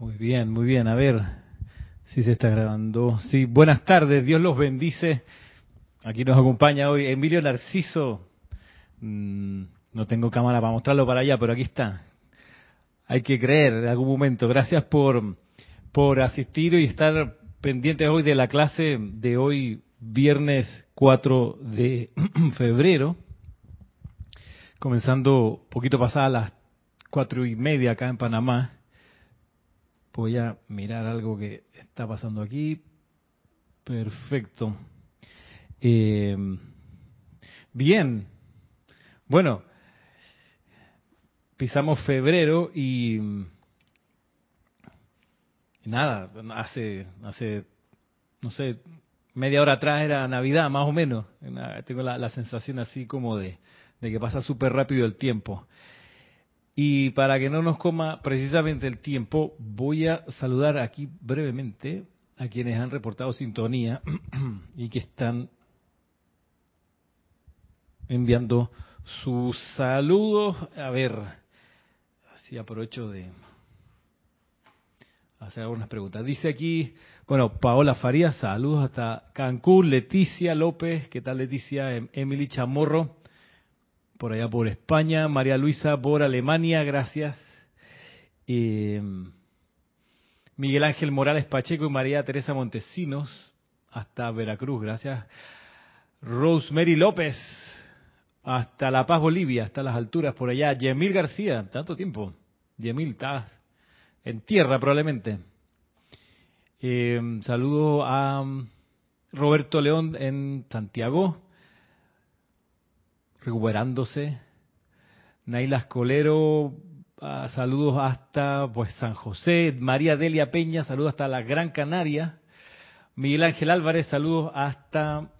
Muy bien, muy bien. A ver si se está grabando. Sí, buenas tardes. Dios los bendice. Aquí nos acompaña hoy Emilio Narciso. Mm, no tengo cámara para mostrarlo para allá, pero aquí está. Hay que creer en algún momento. Gracias por, por asistir y estar pendientes hoy de la clase de hoy, viernes 4 de febrero. Comenzando poquito pasadas las cuatro y media acá en Panamá. Voy a mirar algo que está pasando aquí. Perfecto. Eh, bien. Bueno, pisamos febrero y, nada, hace, hace, no sé, media hora atrás era Navidad, más o menos. Tengo la, sensación así como de, de que pasa súper rápido el tiempo. Y para que no nos coma precisamente el tiempo, voy a saludar aquí brevemente a quienes han reportado sintonía y que están enviando sus saludos. A ver, así aprovecho de hacer algunas preguntas. Dice aquí, bueno, Paola Farías, saludos hasta Cancún, Leticia López, ¿qué tal Leticia? Em, Emily Chamorro, por allá por España, María Luisa por Alemania, gracias. Miguel Ángel Morales Pacheco y María Teresa Montesinos, hasta Veracruz, gracias. Rosemary López, hasta La Paz, Bolivia, hasta las alturas por allá. Yemil García, tanto tiempo. Yemil, estás en tierra probablemente. Eh, saludo a Roberto León en Santiago recuperándose. Naila Escolero, ah, saludos hasta pues San José. María Delia Peña, saludos hasta la Gran Canaria. Miguel Ángel Álvarez, saludos hasta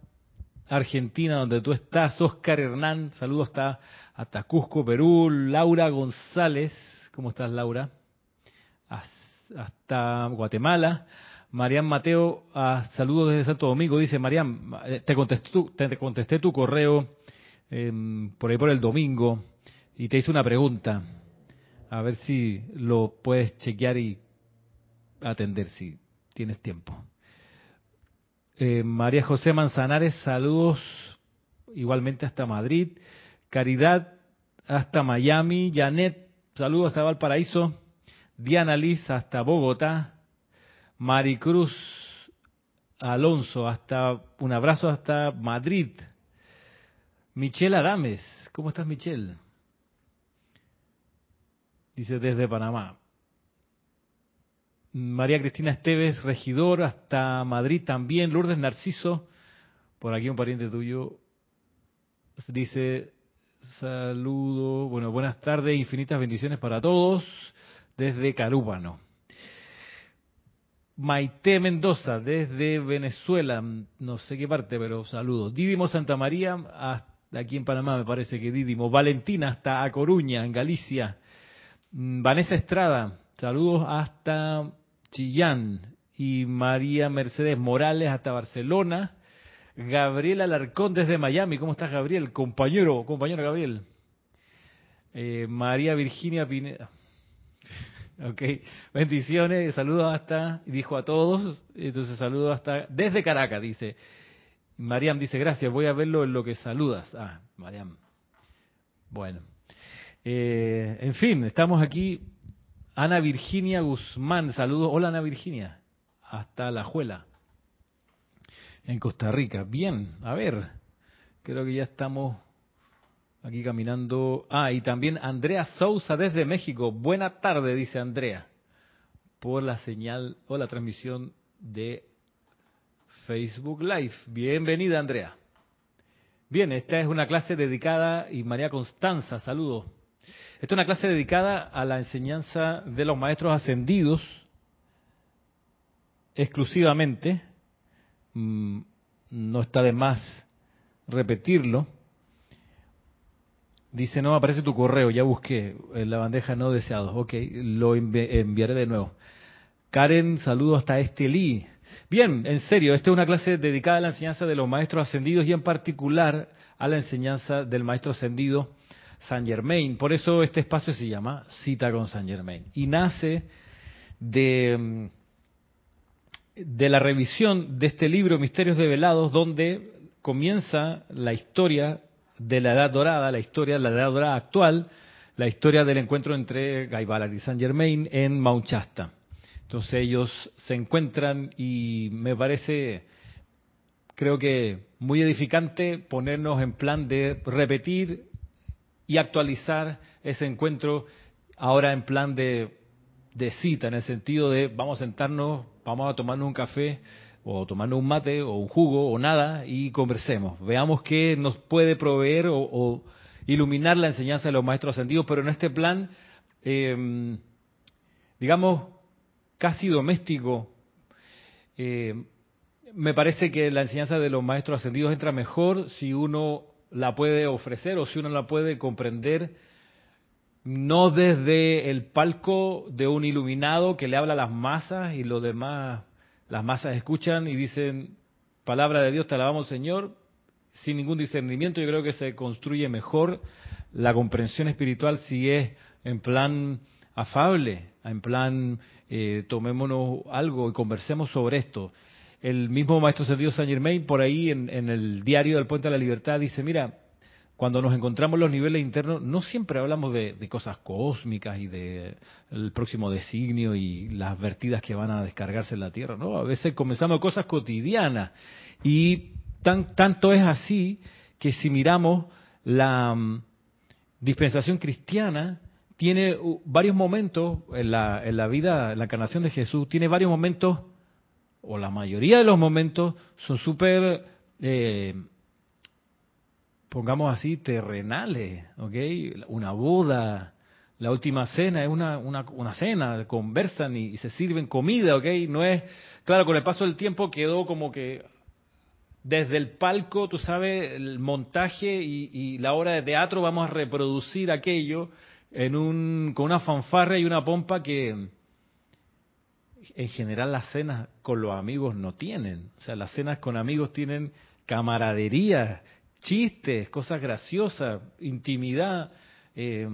Argentina, donde tú estás. Oscar Hernán, saludos hasta, hasta Cusco, Perú. Laura González, ¿cómo estás, Laura? Hasta Guatemala. Marian Mateo, ah, saludos desde Santo Domingo. Dice Marian, eh, te te contesté tu correo Em, por ahí por el domingo y te hice una pregunta. A ver si lo puedes chequear y atender si tienes tiempo. Eh, María José Manzanares, saludos igualmente hasta Madrid. Caridad hasta Miami. Janet, saludos hasta Valparaíso. Diana Liz hasta Bogotá. Maricruz Alonso, hasta un abrazo hasta Madrid. Michelle Adames, ¿cómo estás Michelle? Dice desde Panamá. María Cristina Esteves, regidor, hasta Madrid también. Lourdes Narciso, por aquí un pariente tuyo, dice, saludo, bueno, buenas tardes, infinitas bendiciones para todos, desde Carúpano. Maite Mendoza, desde Venezuela, no sé qué parte, pero saludos. Didimo Santa María, hasta de aquí en Panamá me parece que Didimo, Valentina hasta A Coruña, en Galicia, mm, Vanessa Estrada, saludos hasta Chillán, y María Mercedes Morales hasta Barcelona, Gabriel Alarcón desde Miami, ¿cómo estás Gabriel? Compañero, compañero Gabriel. Eh, María Virginia Pineda. Ok, bendiciones, saludos hasta, dijo a todos, entonces saludos hasta, desde Caracas, dice, Mariam dice, gracias, voy a verlo en lo que saludas. Ah, Mariam. Bueno. Eh, en fin, estamos aquí. Ana Virginia Guzmán, saludos. Hola Ana Virginia. Hasta La Juela. En Costa Rica. Bien, a ver. Creo que ya estamos aquí caminando. Ah, y también Andrea Sousa desde México. Buena tarde, dice Andrea. Por la señal o la transmisión de Facebook Live. Bienvenida, Andrea. Bien, esta es una clase dedicada, y María Constanza, saludos. Esta es una clase dedicada a la enseñanza de los maestros ascendidos, exclusivamente. Mm, no está de más repetirlo. Dice, no aparece tu correo, ya busqué en la bandeja no deseados. Ok, lo enviaré de nuevo. Karen, saludos hasta Estelí. Bien, en serio, esta es una clase dedicada a la enseñanza de los maestros ascendidos y en particular a la enseñanza del maestro ascendido San Germain. Por eso este espacio se llama Cita con San Germain. Y nace de, la revisión de este libro Misterios Develados, donde comienza la historia de la Edad Dorada, la historia de la Edad Dorada actual, la historia del encuentro entre Guy Ballard y Saint Germain en Mount Shasta. Entonces ellos se encuentran y me parece, creo que muy edificante ponernos en plan de repetir y actualizar ese encuentro ahora en plan de, de cita, en el sentido de vamos a sentarnos, vamos a tomarnos un café o tomarnos un mate o un jugo o nada y conversemos. Veamos qué nos puede proveer o, iluminar la enseñanza de los maestros ascendidos, pero en este plan, em, digamos, casi doméstico. Eh, me parece que la enseñanza de los maestros ascendidos entra mejor si uno la puede ofrecer o si uno la puede comprender no desde el palco de un iluminado que le habla a las masas y los demás, las masas escuchan y dicen, palabra de Dios, te alabamos Señor, sin ningún discernimiento. Yo creo que se construye mejor la comprensión espiritual si es en plan afable, en plan eh, tomémonos algo y conversemos sobre esto. El mismo maestro servido Saint Germain, por ahí en, el diario del Puente de la Libertad, dice, mira, cuando nos encontramos en los niveles internos, no siempre hablamos de, cosas cósmicas y de el próximo designio y las vertidas que van a descargarse en la Tierra, ¿no? A veces comenzamos cosas cotidianas y tan, tanto es así que si miramos la mm, dispensación cristiana, tiene varios momentos en la, en la vida, en la encarnación de Jesús, tiene varios momentos o la mayoría de los momentos son súper, eh, pongamos así, terrenales, ¿ok? Una boda, la última cena es una, una, una cena, conversan y, se sirven comida, ¿ok? No es, claro, con el paso del tiempo quedó como que desde el palco, tú sabes, el montaje y, y la obra de teatro, vamos a reproducir aquello en un, con una fanfarra y una pompa que en general las cenas con los amigos no tienen. O sea, las cenas con amigos tienen camaradería, chistes, cosas graciosas, intimidad. Eh,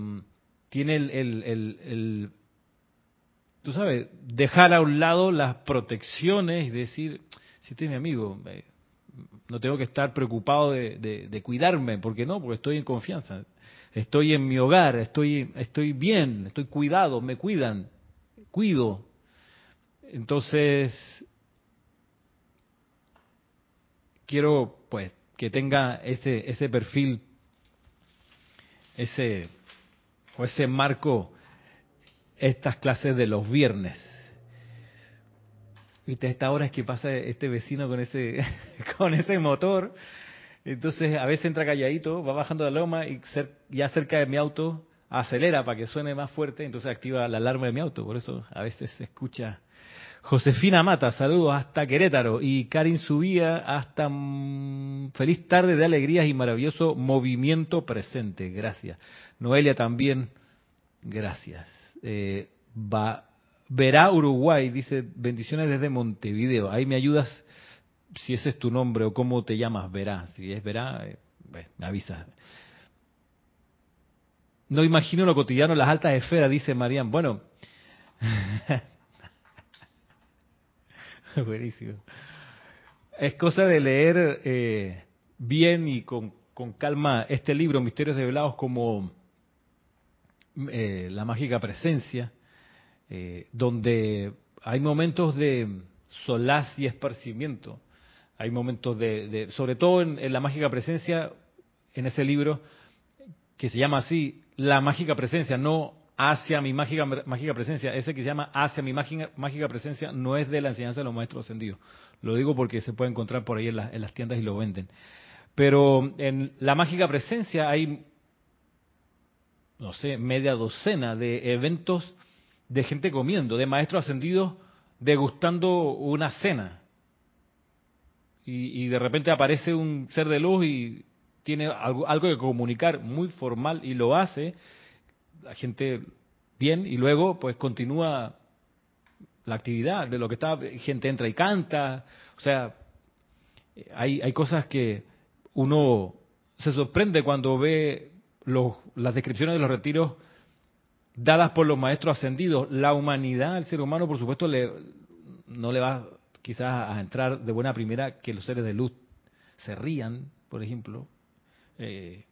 tiene el, el, el, tú sabes, dejar a un lado las protecciones y decir, si este es mi amigo, eh, no tengo que estar preocupado de, de, cuidarme, porque no, porque estoy en confianza. Estoy en mi hogar, estoy, estoy bien, estoy cuidado, me cuidan, cuido, entonces, quiero pues que tenga ese, ese perfil, ese, o ese marco, estas clases de los viernes. Viste, esta hora es que pasa este vecino con ese, con ese motor. Entonces, a veces entra calladito, va bajando la loma y ya cerca de mi auto acelera para que suene más fuerte, entonces activa la alarma de mi auto. Por eso a veces se escucha Josefina Mata, saludos hasta Querétaro. Y Karin Subía, hasta feliz tarde de alegrías y maravilloso movimiento presente. Gracias. Noelia también, gracias. Eh, va, Verá Uruguay, dice, bendiciones desde Montevideo. Ahí me ayudas si ese es tu nombre o cómo te llamas, Verá. Si es Verá, eh, me avisas. No imagino lo cotidiano, las altas esferas, dice Marían. Bueno, Buenísimo. Es cosa de leer eh, bien y con, calma este libro, Misterios Revelados, como eh, La Mágica Presencia, eh, donde hay momentos de solaz y esparcimiento. Hay momentos de, sobre todo en, la Mágica Presencia, en ese libro, que se llama así, La Mágica Presencia, no hacia mi mágica, mágica presencia. Ese que se llama hacia mi mágica, mágica presencia no es de la enseñanza de los maestros ascendidos. Lo digo porque se puede encontrar por ahí en, en las tiendas y lo venden. Pero en la mágica presencia hay, no sé, media docena de eventos de gente comiendo, de maestros ascendidos degustando una cena. Y, y, de repente aparece un ser de luz y tiene algo, que comunicar muy formal y lo hace la gente bien y luego pues continúa la actividad de lo que está, gente entra y canta, o sea, hay, hay cosas que uno se sorprende cuando ve los, las descripciones de los retiros dadas por los maestros ascendidos. La humanidad, el ser humano, por supuesto, le, no le va quizás a entrar de buena primera que los seres de luz se rían, por ejemplo. Eh,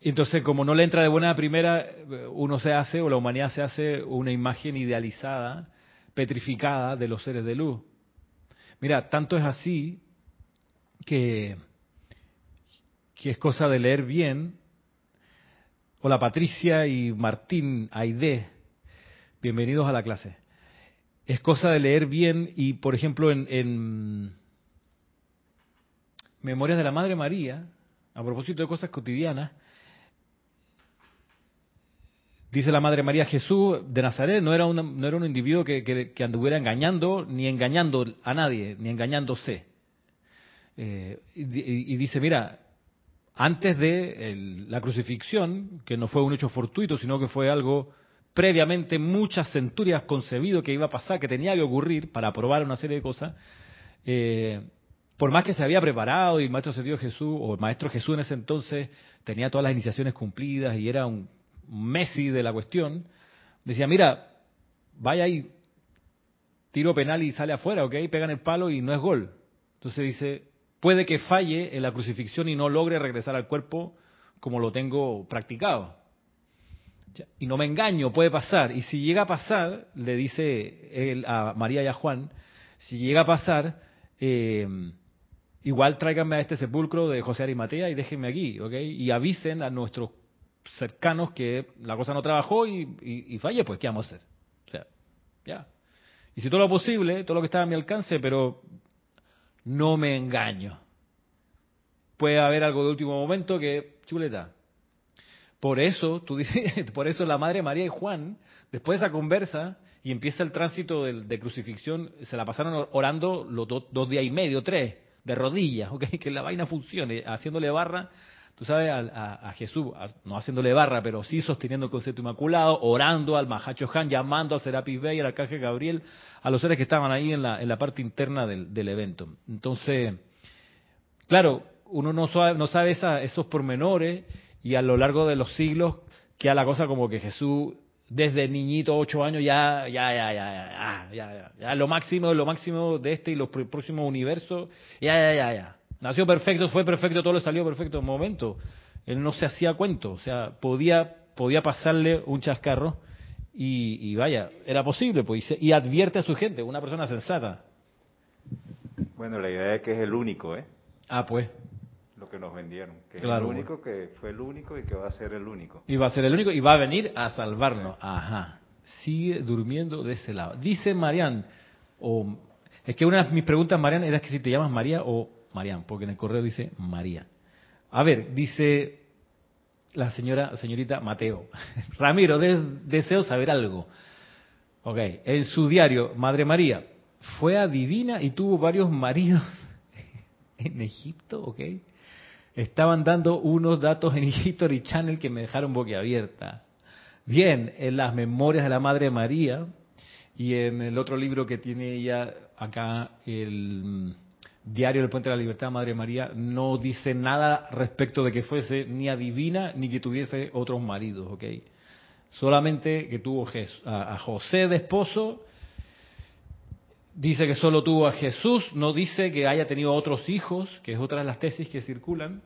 entonces, como no le entra de buena primera, uno se hace, o la humanidad se hace, una imagen idealizada, petrificada de los seres de luz. Mira, tanto es así que, que es cosa de leer bien. Hola Patricia y Martín Aide, bienvenidos a la clase. Es cosa de leer bien y, por ejemplo, en, en Memorias de la Madre María, a propósito de cosas cotidianas, Dice la Madre María Jesús de Nazaret no era, no era un individuo que, anduviera engañando, ni engañando a nadie, ni engañándose. Eh, y, dice, mira, antes de la crucifixión, que no fue un hecho fortuito, sino que fue algo previamente muchas centurias concebido que iba a pasar, que tenía que ocurrir para probar una serie de cosas, eh, por más que se había preparado y el Maestro Dios Jesús, o el Maestro Jesús en ese entonces, tenía todas las iniciaciones cumplidas y era un Messi de la cuestión, decía, mira, vaya ahí, tiro penal y sale afuera, ¿ok? Pegan el palo y no es gol. Entonces dice, puede que falle en la crucifixión y no logre regresar al cuerpo como lo tengo practicado. Y no me engaño, puede pasar. Y si llega a pasar, le dice él a María y a Juan, si llega a pasar, eh, igual tráiganme a este sepulcro de José Arimatea y déjenme aquí, ¿ok? Y avisen a nuestros cercanos que la cosa no trabajó y, y, falle, pues ¿qué vamos a hacer? O sea, ya. Y todo lo posible, todo lo que está a mi alcance, pero no me engaño. Puede haber algo de último momento que, chuleta. Por eso, tú dices, por eso la Madre María y Juan, después de esa conversa, y empieza el tránsito de, crucifixión, se la pasaron orando los dos días y medio, tres, de rodillas, ¿ok? que la vaina funcione, haciéndole barra tú sabes, a, Jesús, no haciéndole barra, pero sí sosteniendo el concepto inmaculado, orando al Mahacho Han, llamando a Serapis Bey, al arcángel Gabriel, a los seres que estaban ahí en la, en la parte interna del, del evento. Entonces, claro, uno no sabe, no sabe esos pormenores y a lo largo de los siglos queda la cosa como que Jesús desde niñito, ocho años, ya, ya, ya, ya, ya, ya, ya, lo máximo, lo máximo de este y los próximos universos, ya, ya, ya, ya. Nació perfecto, fue perfecto, todo le salió perfecto momento. Él no se hacía cuento, o sea, podía, podía pasarle un chascarro y, vaya, era posible, pues, y, advierte a su gente, una persona sensata. Bueno, la idea es que es el único, ¿eh? Ah, pues. Lo que nos vendieron, que es el único, que fue el único y que va a ser el único. Y va a ser el único y va a venir a salvarnos. Ajá. Sigue durmiendo de ese lado. Dice Marian, o es que una de mis preguntas, Marian, era que si te llamas María o Marian, porque en el correo dice María. A ver, dice la señora, señorita Mateo. Ramiro, deseo saber algo. Ok, en su diario, Madre María, fue adivina y tuvo varios maridos en Egipto, ok. Estaban dando unos datos en History Channel que me dejaron boquiabierta. Bien, en las memorias de la Madre María y en el otro libro que tiene ella acá, el Diario del Puente de la Libertad, Madre María, no dice nada respecto de que fuese ni adivina ni que tuviese otros maridos, ¿ok? Solamente que tuvo a José de esposo, dice que solo tuvo a Jesús, no dice que haya tenido otros hijos, que es otra de las tesis que circulan,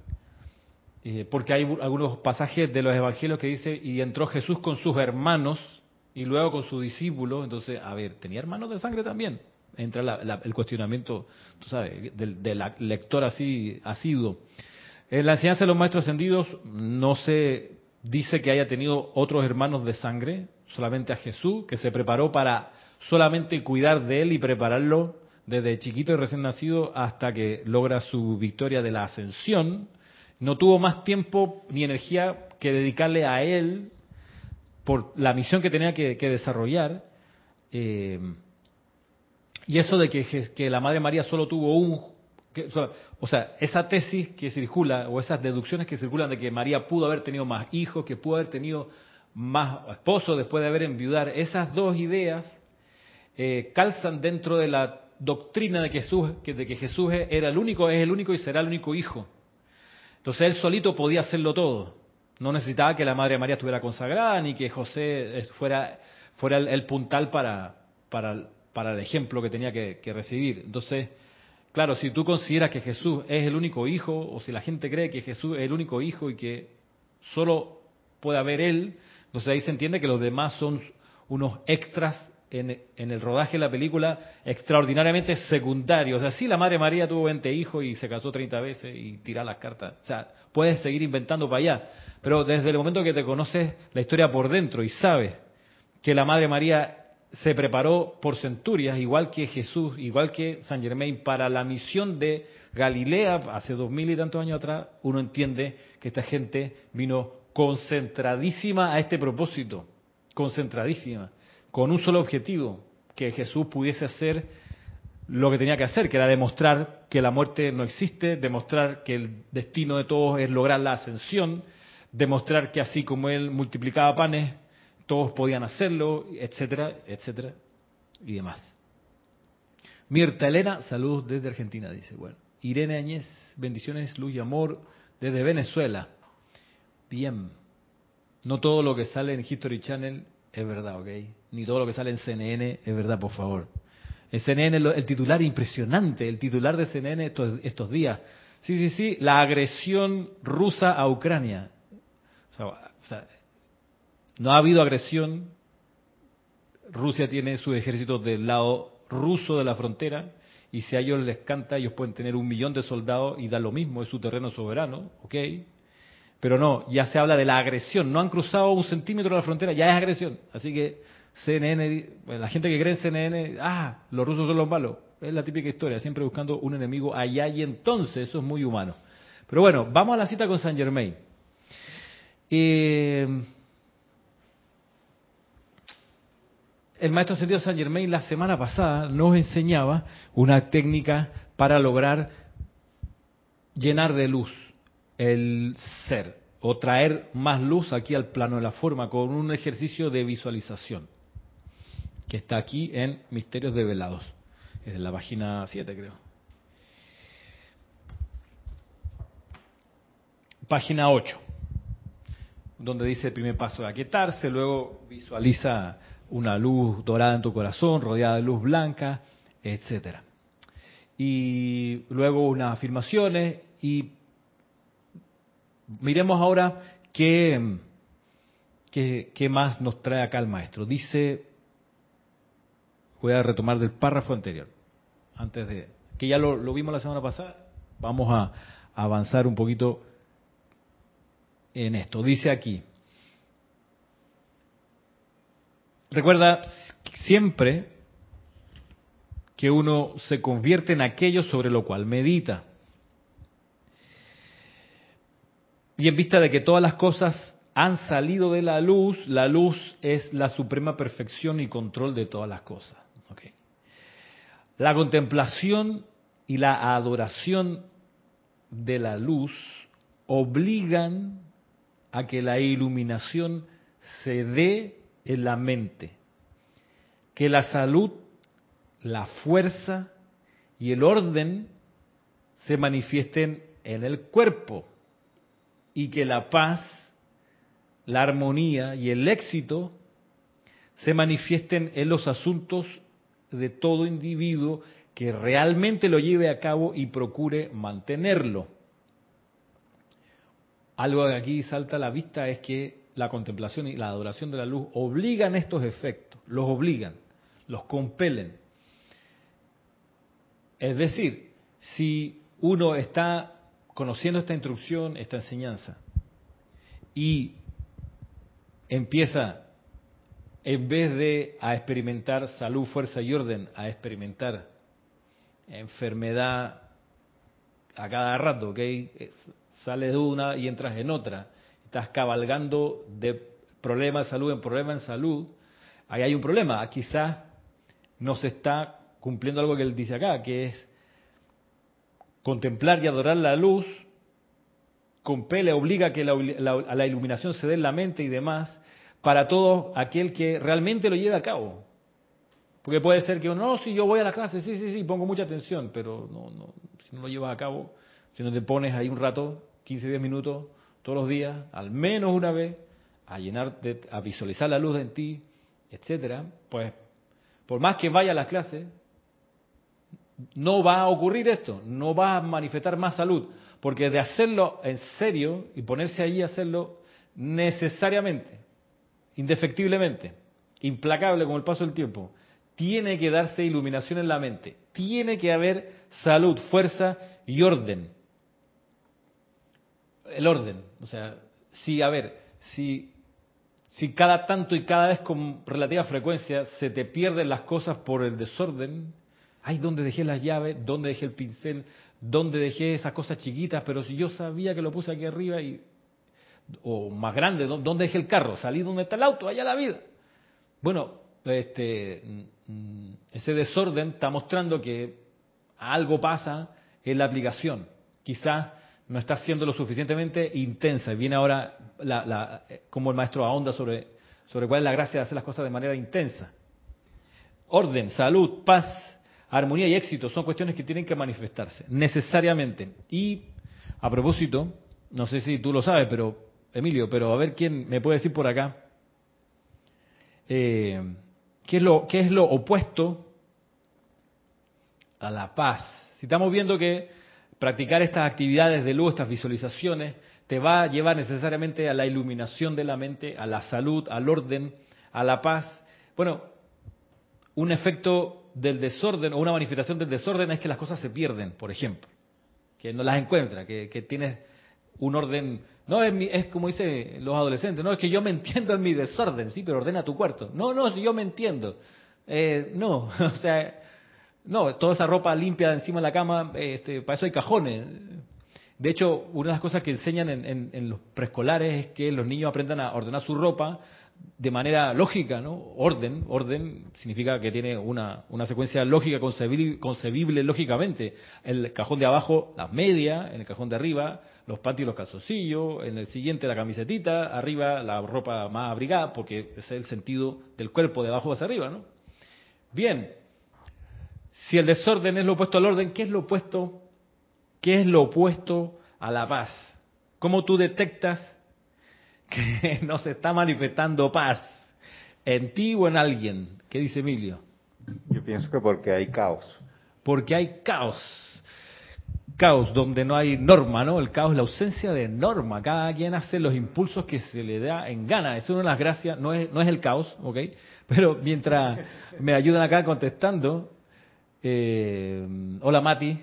eh, porque hay algunos pasajes de los evangelios que dice, y entró Jesús con sus hermanos y luego con sus discípulos, entonces, a ver, ¿tenía hermanos de sangre también? Entra el cuestionamiento, tú sabes, del, lector así asiduo. En la enseñanza de los maestros ascendidos no se dice que haya tenido otros hermanos de sangre, solamente a Jesús, que se preparó para solamente cuidar de él y prepararlo desde chiquito y recién nacido hasta que logra su victoria de la ascensión. No tuvo más tiempo ni energía que dedicarle a él por la misión que tenía que, desarrollar. Eh, y eso de que, la Madre María solo tuvo un... o sea, esa tesis que circula, o esas deducciones que circulan de que María pudo haber tenido más hijos, que pudo haber tenido más esposos después de haber enviudar, esas dos ideas eh, calzan dentro de la doctrina de, Jesús, de que Jesús era el único, es el único y será el único hijo. Entonces él solito podía hacerlo todo. No necesitaba que la Madre María estuviera consagrada ni que José fuera, fuera el, puntal para, para, para, el ejemplo que tenía que, que recibir. Entonces, claro, si tú consideras que Jesús es el único hijo, o si la gente cree que Jesús es el único hijo y que solo puede haber él, entonces ahí se entiende que los demás son unos extras en, el rodaje de la película extraordinariamente secundarios. O sea, sí, la Madre María tuvo 20 hijos y se casó 30 veces y tira las cartas. O sea, puedes seguir inventando para allá. Pero desde el momento que te conoces la historia por dentro y sabes que la Madre María se preparó por centurias, igual que Jesús, igual que San Germain, para la misión de Galilea hace dos mil y tantos años atrás, uno entiende que esta gente vino concentradísima a este propósito, concentradísima, con un solo objetivo, que Jesús pudiese hacer lo que tenía que hacer, que era demostrar que la muerte no existe, demostrar que el destino de todos es lograr la ascensión, demostrar que así como Él multiplicaba panes, todos podían hacerlo, etcétera, etcétera, y demás. Mirta Elena, saludos desde Argentina, dice. Bueno, Irene Añez, bendiciones, luz y amor desde Venezuela. Bien. No todo lo que sale en History Channel es verdad, ¿ok? Ni todo lo que sale en CNN es verdad, por favor. En CNN el titular impresionante, el titular de CNN estos, estos días. Sí, sí, sí, la agresión rusa a Ucrania. O sea, no ha habido agresión. Rusia tiene sus ejércitos del lado ruso de la frontera y si a ellos les canta, ellos pueden tener un millón de soldados y da lo mismo, es su terreno soberano, ¿ok? Pero no, ya se habla de la agresión, no han cruzado un centímetro de la frontera, ya es agresión. Así que CNN, la gente que cree en CNN, ah, los rusos son los malos, es la típica historia, siempre buscando un enemigo allá y entonces, eso es muy humano. Pero bueno, vamos a la cita con Saint Germain. Eh, el maestro ascendido San Germain la semana pasada nos enseñaba una técnica para lograr llenar de luz el ser o traer más luz aquí al plano de la forma con un ejercicio de visualización que está aquí en Misterios Develados. Es de la página 7 creo. Página 8, donde dice el primer paso de aquietarse, luego visualiza una luz dorada en tu corazón, rodeada de luz blanca, etcétera. Y luego unas afirmaciones y miremos ahora qué, qué, más nos trae acá el maestro. Dice, voy a retomar del párrafo anterior, antes de, que ya lo, lo vimos la semana pasada, vamos a avanzar un poquito en esto. Dice aquí, Recuerda siempre que uno se convierte en aquello sobre lo cual medita. Y en vista de que todas las cosas han salido de la luz, la luz es la suprema perfección y control de todas las cosas. La contemplación y la adoración de la luz obligan a que la iluminación se dé en la mente. Que la salud, la fuerza y el orden se manifiesten en el cuerpo y que la paz, la armonía y el éxito se manifiesten en los asuntos de todo individuo que realmente lo lleve a cabo y procure mantenerlo. Algo que aquí salta a la vista es que la contemplación y la adoración de la luz obligan estos efectos, los obligan, los compelen. Es decir, si uno está conociendo esta instrucción, esta enseñanza, y empieza, en vez de a experimentar salud, fuerza y orden, a experimentar enfermedad a cada rato, ¿ok? Sales de una y entras en otra estás cabalgando de problema de salud en problema en salud, ahí hay un problema. Quizás no se está cumpliendo algo que él dice acá, que es contemplar y adorar la luz, compele, obliga a que la, a la iluminación se dé en la mente y demás, para todo aquel que realmente lo lleve a cabo. Porque puede ser que uno, no, si yo voy a la clase, sí, sí, sí, pongo mucha atención, pero no, no, si no lo llevas a cabo, si no te pones ahí un rato, 15, 10 minutos, todos los días, al menos una vez, a llenar, a visualizar la luz en ti, etcétera, pues por más que vaya a las clases, no va a ocurrir esto, no va a manifestar más salud, porque de hacerlo en serio y ponerse ahí a hacerlo necesariamente, indefectiblemente, implacable con el paso del tiempo, tiene que darse iluminación en la mente, tiene que haber salud, fuerza y orden. El orden, o sea, si, a ver, si, si cada tanto y cada vez con relativa frecuencia se te pierden las cosas por el desorden, ay, ¿dónde dejé las llaves? ¿Dónde dejé el pincel? ¿Dónde dejé esas cosas chiquitas? Pero si yo sabía que lo puse aquí arriba y o más grande, ¿dónde dejé el carro? Salí donde está el auto, allá la vida. Bueno, este, mm, ese desorden está mostrando que algo pasa en la aplicación. Quizás no está siendo lo suficientemente intensa. Viene ahora la, como el maestro ahonda sobre, sobre cuál es la gracia de hacer las cosas de manera intensa. Orden, salud, paz, armonía y éxito son cuestiones que tienen que manifestarse necesariamente. Y a propósito, no sé si tú lo sabes, pero Emilio, pero a ver quién me puede decir por acá. Eh, ¿qué, es lo, ¿Qué es lo opuesto a la paz? Si estamos viendo que practicar estas actividades de luz, estas visualizaciones, te va a llevar necesariamente a la iluminación de la mente, a la salud, al orden, a la paz. Bueno, un efecto del desorden o una manifestación del desorden es que las cosas se pierden, por ejemplo, que no las encuentra, que, que tienes un orden no, es, es como dicen los adolescentes, no, es que yo me entiendo en mi desorden, sí, pero ordena tu cuarto. No, no, yo me entiendo. Eh, no, o sea, no, toda esa ropa limpia encima de la cama, este, para eso hay cajones. De hecho, una de las cosas que enseñan en, en los preescolares es que los niños aprendan a ordenar su ropa de manera lógica, ¿no? Orden, orden significa que tiene una, una secuencia lógica concebible, lógicamente. El cajón de abajo, las medias, en el cajón de arriba, los panties y los calzoncillos, en el siguiente la camisetita, arriba la ropa más abrigada, porque ese es el sentido del cuerpo de abajo hacia arriba, ¿no? Bien, si el desorden es lo opuesto al orden, ¿qué es lo opuesto? ¿Qué es lo opuesto a la paz? ¿Cómo tú detectas que no se está manifestando paz en ti o en alguien? ¿Qué dice Emilio? Yo pienso que porque hay caos. Porque hay caos caos donde no hay norma, ¿no? El caos es la ausencia de norma. Cada quien hace los impulsos que se le da en gana. Es una de las gracias, no es, no es el caos, ¿ok? Pero mientras me ayudan acá contestando, eh, hola Mati,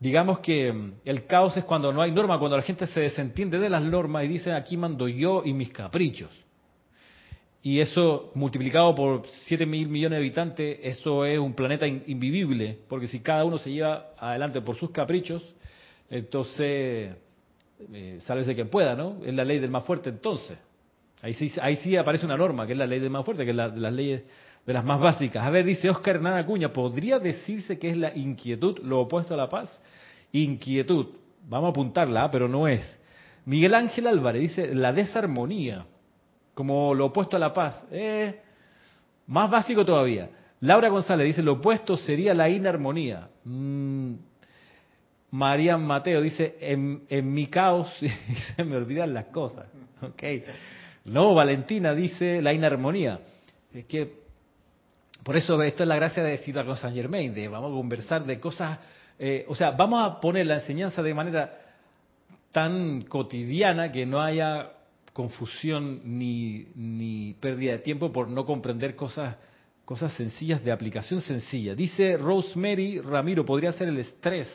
digamos que el caos es cuando no hay norma, cuando la gente se desentiende de las normas y dice aquí mando yo y mis caprichos. Y eso multiplicado por 7 mil millones de habitantes, eso es un planeta invivible, porque si cada uno se lleva adelante por sus caprichos, entonces eh, de quien pueda, ¿no? Es la ley del más fuerte entonces. Ahí sí, ahí sí aparece una norma, que es la ley del más fuerte, que es la, de las leyes de las más básicas. A ver, dice Oscar Hernán Acuña, ¿podría decirse que es la inquietud lo opuesto a la paz? Inquietud, vamos a apuntarla, pero no es. Miguel Ángel Álvarez dice la desarmonía como lo opuesto a la paz. Eh, más básico todavía. Laura González dice, lo opuesto sería la inarmonía. Mm, María Mateo dice, en, mi caos se me olvidan las cosas. Okay. No, Valentina dice la inarmonía. Es que, por eso esto es la gracia de decir con San Germain, de vamos a conversar de cosas, eh, o sea, vamos a poner la enseñanza de manera tan cotidiana que no haya confusión ni, ni pérdida de tiempo por no comprender cosas, cosas sencillas de aplicación sencilla. Dice Rosemary Ramiro, podría ser el estrés.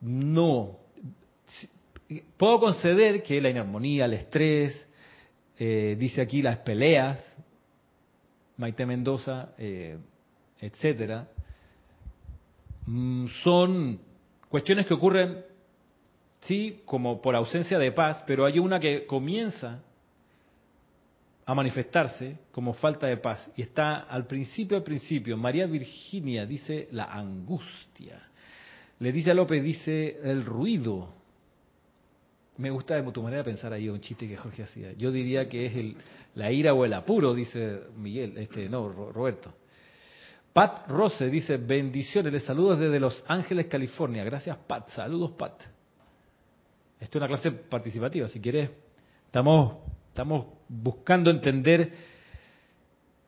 No. Puedo conceder que la inarmonía, el estrés, eh, dice aquí las peleas, Maite Mendoza, eh, etcétera, mm, son cuestiones que ocurren sí, como por ausencia de paz, pero hay una que comienza a manifestarse como falta de paz. Y está al principio, al principio, María Virginia dice la angustia. Le dice López, dice el ruido. Me gusta tu manera de pensar ahí, un chiste que Jorge hacía. Yo diría que es el, la ira o el apuro, dice Miguel, este, no, Roberto. Pat Rose dice, bendiciones, les saludos desde Los Ángeles, California. Gracias, Pat. Saludos, Pat. Esto es una clase participativa, si quieres. Estamos, estamos buscando entender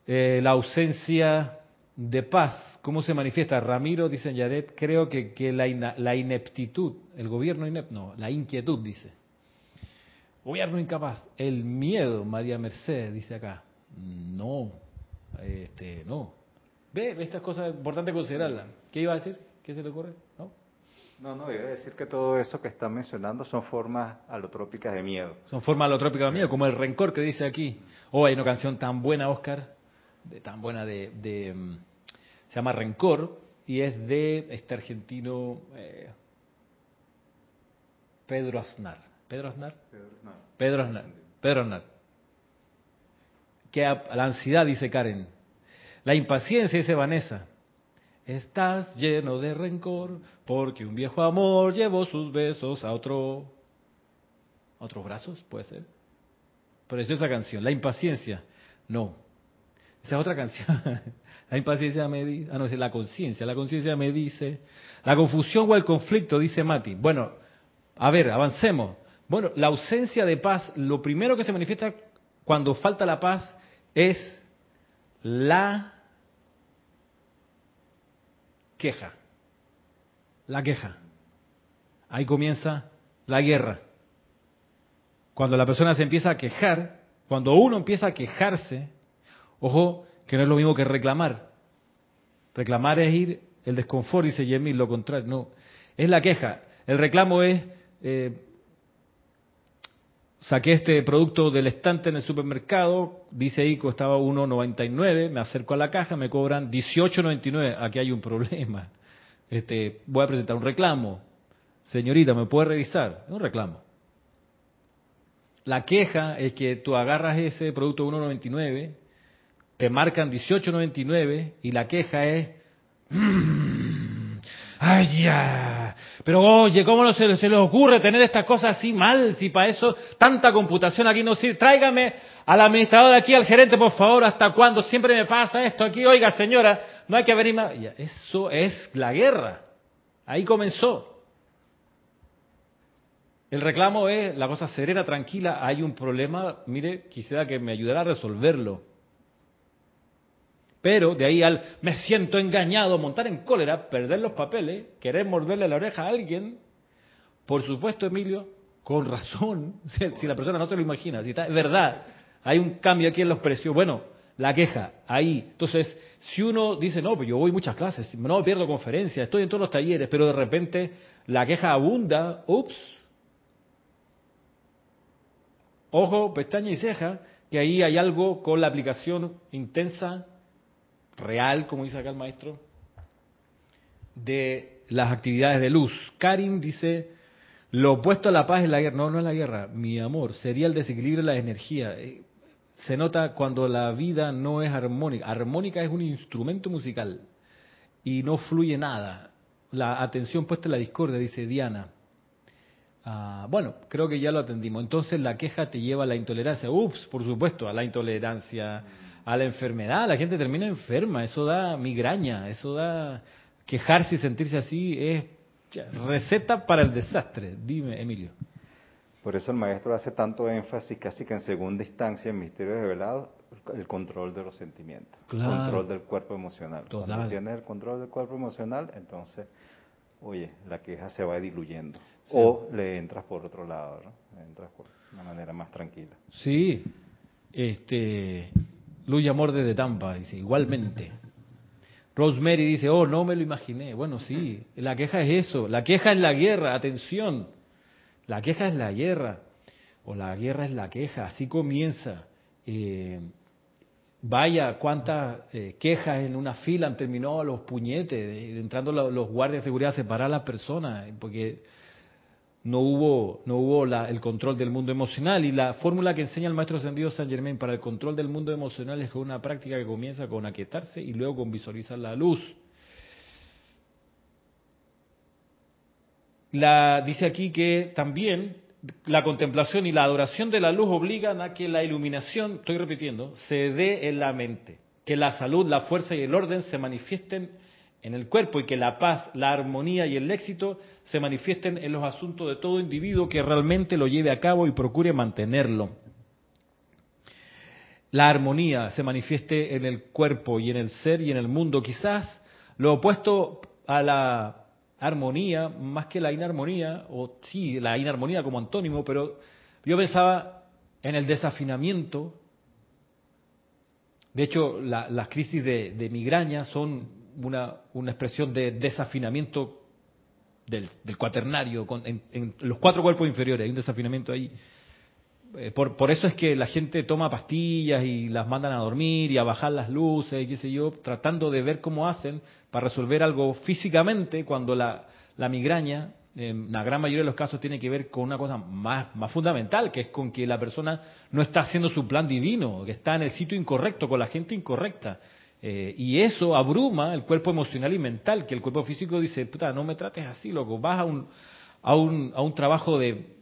eh, la ausencia de paz. ¿Cómo se manifiesta? Ramiro, dice Yaret, creo que, que la, la, ineptitud, el gobierno inepto, no, la inquietud, dice. Gobierno incapaz. El miedo, María Mercedes, dice acá. No, este, no. Ve, estas cosas importantes considerarlas. ¿Qué iba a decir? ¿Qué se le ocurre? ¿No? No, no, iba a decir que todo eso que están mencionando son formas alotrópicas de miedo. Son formas alotrópicas de miedo, como el rencor que dice aquí. Oh, hay una canción tan buena, Oscar, de, tan buena de, mm, se llama Rencor y es de este argentino eh, Pedro Aznar. ¿Pedro Aznar? Pedro Aznar. Pedro Aznar. Pedro Aznar. Que la ansiedad, dice Karen. La impaciencia, dice Vanessa. Estás lleno de rencor porque un viejo amor llevó sus besos a otro a otros brazos, puede ser. esa canción. La impaciencia. No, esa es otra canción. La impaciencia me dice, ah, no, es la conciencia. La conciencia me dice, la confusión o el conflicto, dice Mati. Bueno, a ver, avancemos. Bueno, la ausencia de paz, lo primero que se manifiesta cuando falta la paz es la queja. La queja. Ahí comienza la guerra. Cuando la persona se empieza a quejar, cuando uno empieza a quejarse, Ojo, que no es lo mismo que reclamar. Reclamar es ir el desconfort, dice Yemil, lo contrario. No, es la queja. El reclamo es, eh, saqué este producto del estante en el supermercado, dice ahí costaba 1.99, me acerco a la caja, me cobran 18.99. Aquí hay un problema. Este, voy a presentar un reclamo. Señorita, ¿me puede revisar? Un reclamo. La queja es que tú agarras ese producto 1.99 te marcan 18.99 y la queja es, mm, ay ya, pero oye, ¿cómo no se, les ocurre tener estas cosas así mal? Si para eso tanta computación aquí no sirve. Tráigame al administrador aquí, al gerente, por favor, ¿hasta cuándo? Siempre me pasa esto aquí. Oiga, señora, no hay que venir eso es la guerra. Ahí comenzó. El reclamo es la cosa serena, tranquila. Hay un problema, mire, quisiera que me ayudara a resolverlo. Pero de ahí al me siento engañado, montar en cólera, perder los papeles, querer morderle la oreja a alguien, por supuesto, Emilio, con razón, si la persona no se lo imagina, si está, es verdad, hay un cambio aquí en los precios. Bueno, la queja, ahí. Entonces, si uno dice, no, pues yo voy muchas clases, no pierdo conferencias, estoy en todos los talleres, pero de repente la queja abunda, ups. Ojo, pestaña y ceja, que ahí hay algo con la aplicación intensa real, como dice acá el maestro, de las actividades de luz. Karin dice, lo opuesto a la paz es la guerra. No, no es la guerra, mi amor, sería el desequilibrio de la energía. Eh, se nota cuando la vida no es armónica. Armónica es un instrumento musical y no fluye nada. La atención puesta en la discordia, dice Diana. Ah, bueno, creo que ya lo atendimos. Entonces la queja te lleva a la intolerancia. Ups, por supuesto, a la intolerancia a la enfermedad. La gente termina enferma, eso da migraña, eso da quejarse y sentirse así, es receta para el desastre. Dime, Emilio. Por eso el maestro hace tanto énfasis, casi que en segunda instancia, en Misterios Revelados, el control de los sentimientos, el control del cuerpo emocional. Cuando tienes el control del cuerpo emocional, entonces, oye, la queja se va diluyendo. O le entras por otro lado, ¿no? Entras por una manera más tranquila. Sí, este, Luz y Amor desde Tampa, dice, igualmente. Rosemary dice, oh, no me lo imaginé. Bueno, sí, la queja es eso, la queja es la guerra, atención, la queja es la guerra, o la guerra es la queja, así comienza. Eh, vaya, cuántas eh, quejas en una fila han terminado a los puñetes, entrando los guardias de seguridad a separar a las personas, porque no hubo, no hubo el control del mundo emocional. Y la fórmula que enseña el maestro ascendido San Germain para el control del mundo emocional es una práctica que comienza con aquietarse y luego con visualizar la luz. La, dice aquí que también la contemplación y la adoración de la luz obligan a que la iluminación, estoy repitiendo, se dé en la mente, que la salud, la fuerza y el orden se manifiesten en el cuerpo y que la paz, la armonía y el éxito se manifiesten en los asuntos de todo individuo que realmente lo lleve a cabo y procure mantenerlo. La armonía se manifieste en el cuerpo y en el ser y en el mundo. Quizás lo opuesto a la armonía, más que la inarmonía, o sí, la inarmonía como antónimo, pero yo pensaba en el desafinamiento. De hecho, las crisis de, migraña son una, expresión de desafinamiento del, cuaternario, en, los cuatro cuerpos inferiores, hay un desafinamiento ahí. Eh, por, por, eso es que la gente toma pastillas y las mandan a dormir y a bajar las luces y qué sé yo, tratando de ver cómo hacen para resolver algo físicamente cuando la, la migraña, en la gran mayoría de los casos, tiene que ver con una cosa más, más fundamental, que es con que la persona no está haciendo su plan divino, que está en el sitio incorrecto, con la gente incorrecta. Eh, y eso abruma el cuerpo emocional y mental, que el cuerpo físico dice, puta, no me trates así, loco, vas a un, a un, a un trabajo de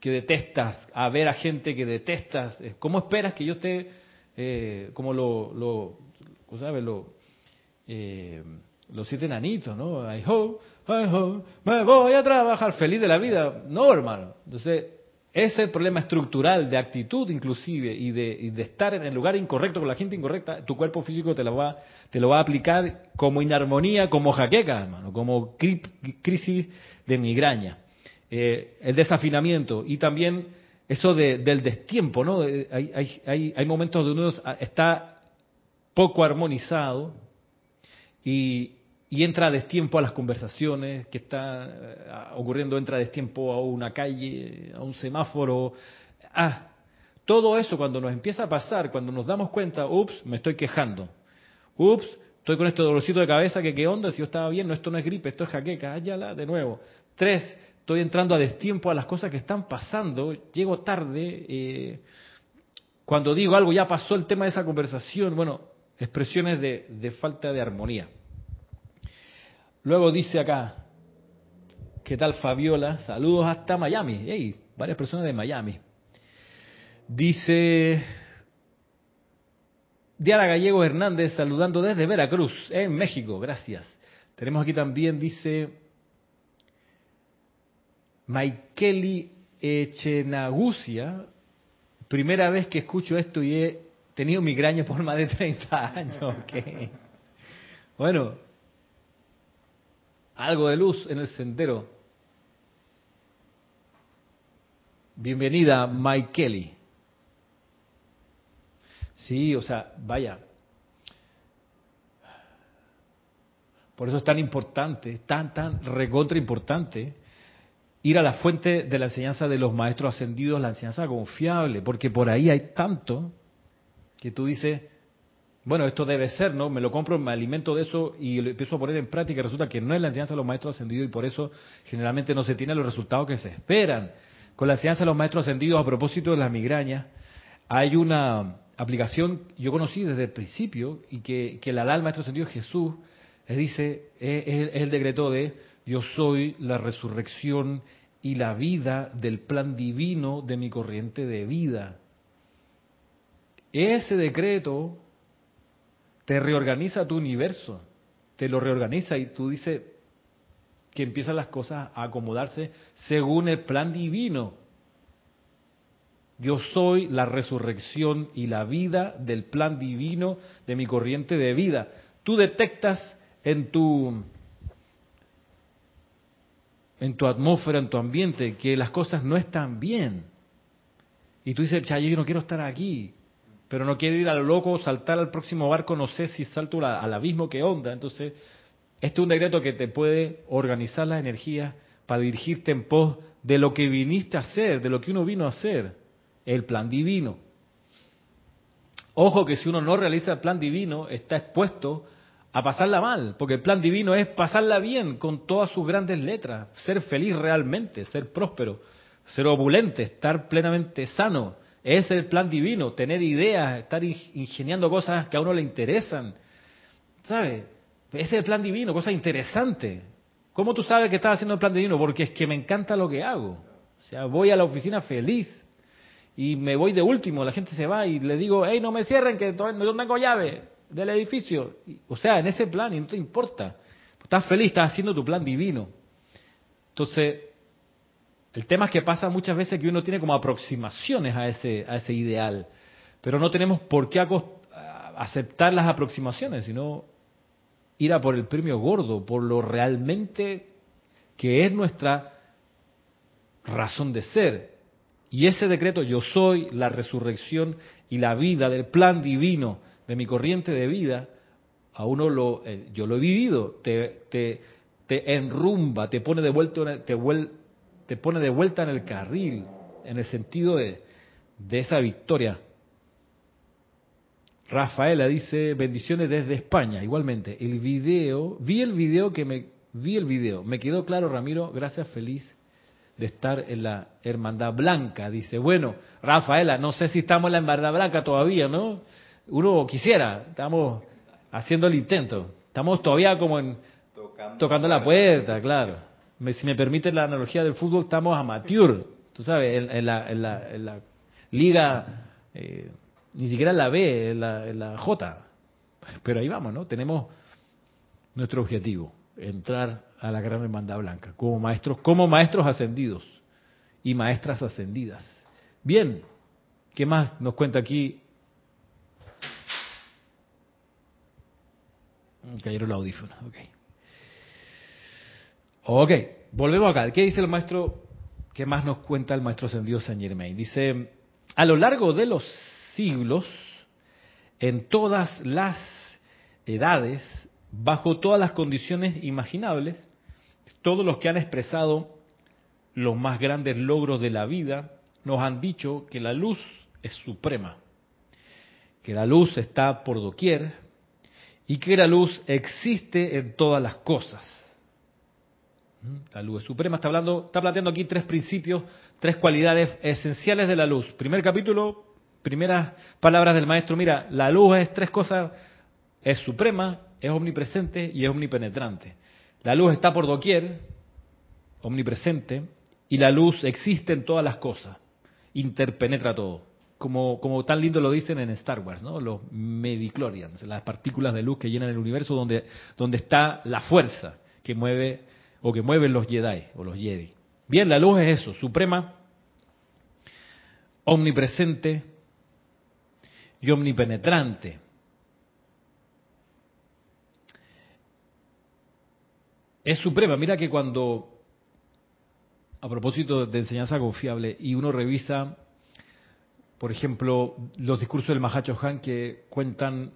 que detestas, a ver a gente que detestas, ¿cómo esperas que yo esté eh, como lo, lo, ¿sabes? Lo, eh, los siete nanitos, ¿no? I hope, I hope, me voy a trabajar feliz de la vida. No, hermano. Entonces, ese problema estructural de actitud inclusive y de, de, estar en el lugar incorrecto con la gente incorrecta, tu cuerpo físico te lo va, te lo va a aplicar como inarmonía, como jaqueca, hermano, como crisis de migraña. Eh, el desafinamiento y también eso del destiempo, ¿no? Eh, hay, hay, hay, momentos donde uno está poco armonizado y, entra a destiempo a las conversaciones que está eh, ocurriendo, entra a destiempo a una calle, a un semáforo. Ah, todo eso cuando nos empieza a pasar, cuando nos damos cuenta, ups, me estoy quejando. Ups, estoy con este dolorcito de cabeza, que qué onda, si yo estaba bien, no, esto no es gripe, esto es jaqueca, áyala de nuevo. Tres, estoy entrando a destiempo a las cosas que están pasando, llego tarde, eh, cuando digo algo ya pasó el tema de esa conversación, bueno, expresiones de, falta de armonía. Luego dice acá, ¿qué tal Fabiola? Saludos hasta Miami, hey, varias personas de Miami. Dice Diana Gallego Hernández saludando desde Veracruz, en México, gracias. Tenemos aquí también, dice Maikeli Echenagusia, primera vez que escucho esto y he tenido migraña por más de 30 años. Bueno, algo de luz en el sendero. Bienvenida, Maikeli. Sí, o sea, vaya. Por eso es tan importante, tan, tan recontra importante ir a la fuente de la enseñanza de los maestros ascendidos, la enseñanza confiable, porque por ahí hay tanto que tú dices, bueno, esto debe ser, ¿no? Me lo compro, me alimento de eso y lo empiezo a poner en práctica. Resulta que no es la enseñanza de los maestros ascendidos y por eso generalmente no se tienen los resultados que se esperan. Con la enseñanza de los maestros ascendidos a propósito de las migrañas, hay una aplicación yo conocí desde el principio y que, que la el maestro ascendido Jesús dice, es el decreto de yo soy la resurrección y la vida del plan divino de mi corriente de vida. Ese decreto te reorganiza tu universo, te lo reorganiza y tú dices que empiezan las cosas a acomodarse según el plan divino. Yo soy la resurrección y la vida del plan divino de mi corriente de vida. Tú detectas en tu en tu atmósfera, en tu ambiente, que las cosas no están bien. Y tú dices, chayo, yo no quiero estar aquí, pero no quiero ir a lo loco, saltar al próximo barco, no sé si salto al abismo que onda. Entonces, este es un decreto que te puede organizar la energía para dirigirte en pos de lo que viniste a hacer, de lo que uno vino a hacer, el plan divino. Ojo que si uno no realiza el plan divino, está expuesto a pasarla mal, porque el plan divino es pasarla bien con todas sus grandes letras, ser feliz realmente, ser próspero, ser opulente, estar plenamente sano. Es el plan divino, tener ideas, estar ingeniando cosas que a uno le interesan. ¿Sabes? Ese es el plan divino, cosas interesantes. ¿Cómo tú sabes que estás haciendo el plan divino? Porque es que me encanta lo que hago. O sea, voy a la oficina feliz y me voy de último, la gente se va y le digo, hey, no me cierren que no tengo llave del edificio. O sea, en ese plan, y no te importa. Estás feliz, estás haciendo tu plan divino. Entonces, el tema es que pasa muchas veces que uno tiene como aproximaciones a ese, a ese ideal, pero no tenemos por qué aceptar las aproximaciones, sino ir a por el premio gordo, por lo realmente que es nuestra razón de ser. Y ese decreto, yo soy la resurrección y la vida del plan divino de mi corriente de vida, a uno lo, eh, yo lo he vivido, te, te, te enrumba, te pone de vuelta, te, te pone de vuelta en el carril, en el sentido de, de esa victoria. Rafaela dice bendiciones desde España, igualmente. El video, vi el video que me, vi el video, me quedó claro Ramiro, gracias, feliz de estar en la Hermandad Blanca. Dice, bueno, Rafaela, no sé si estamos en la Hermandad Blanca todavía, ¿no? Uno quisiera, estamos haciendo el intento. Estamos todavía como en tocando, la puerta, claro. Si me permite la analogía del fútbol, estamos amateur, tú sabes, en, la, en, la, en la, liga, eh, ni siquiera en la B, en la, en la J. Pero ahí vamos, ¿no? Tenemos nuestro objetivo, entrar a la gran hermandad blanca, como maestros, como maestros ascendidos y maestras ascendidas. Bien, ¿qué más nos cuenta aquí? Cayeron los audífonos, ok. Ok, volvemos acá. ¿Qué dice el maestro? ¿Qué más nos cuenta el maestro ascendido Saint Germain? Dice, a lo largo de los siglos, en todas las edades, bajo todas las condiciones imaginables, todos los que han expresado los más grandes logros de la vida nos han dicho que la luz es suprema, que la luz está por doquier y que la luz existe en todas las cosas. La luz suprema, está hablando, está planteando aquí tres principios, tres cualidades esenciales de la luz. Primer capítulo, primeras palabras del maestro, mira, la luz es tres cosas, es suprema, es omnipresente y es omnipenetrante. La luz está por doquier, omnipresente, y la luz existe en todas las cosas, interpenetra todo. Como, como tan lindo lo dicen en Star Wars, ¿no? Los mediclorians, las partículas de luz que llenan el universo donde, donde está la fuerza que mueve o que mueven los Jedi o los Jedi. Bien, la luz es eso, suprema, omnipresente y omnipenetrante. es suprema. Mira que cuando, a propósito de enseñanza confiable, y uno revisa, por ejemplo, los discursos del Mahacho Han que cuentan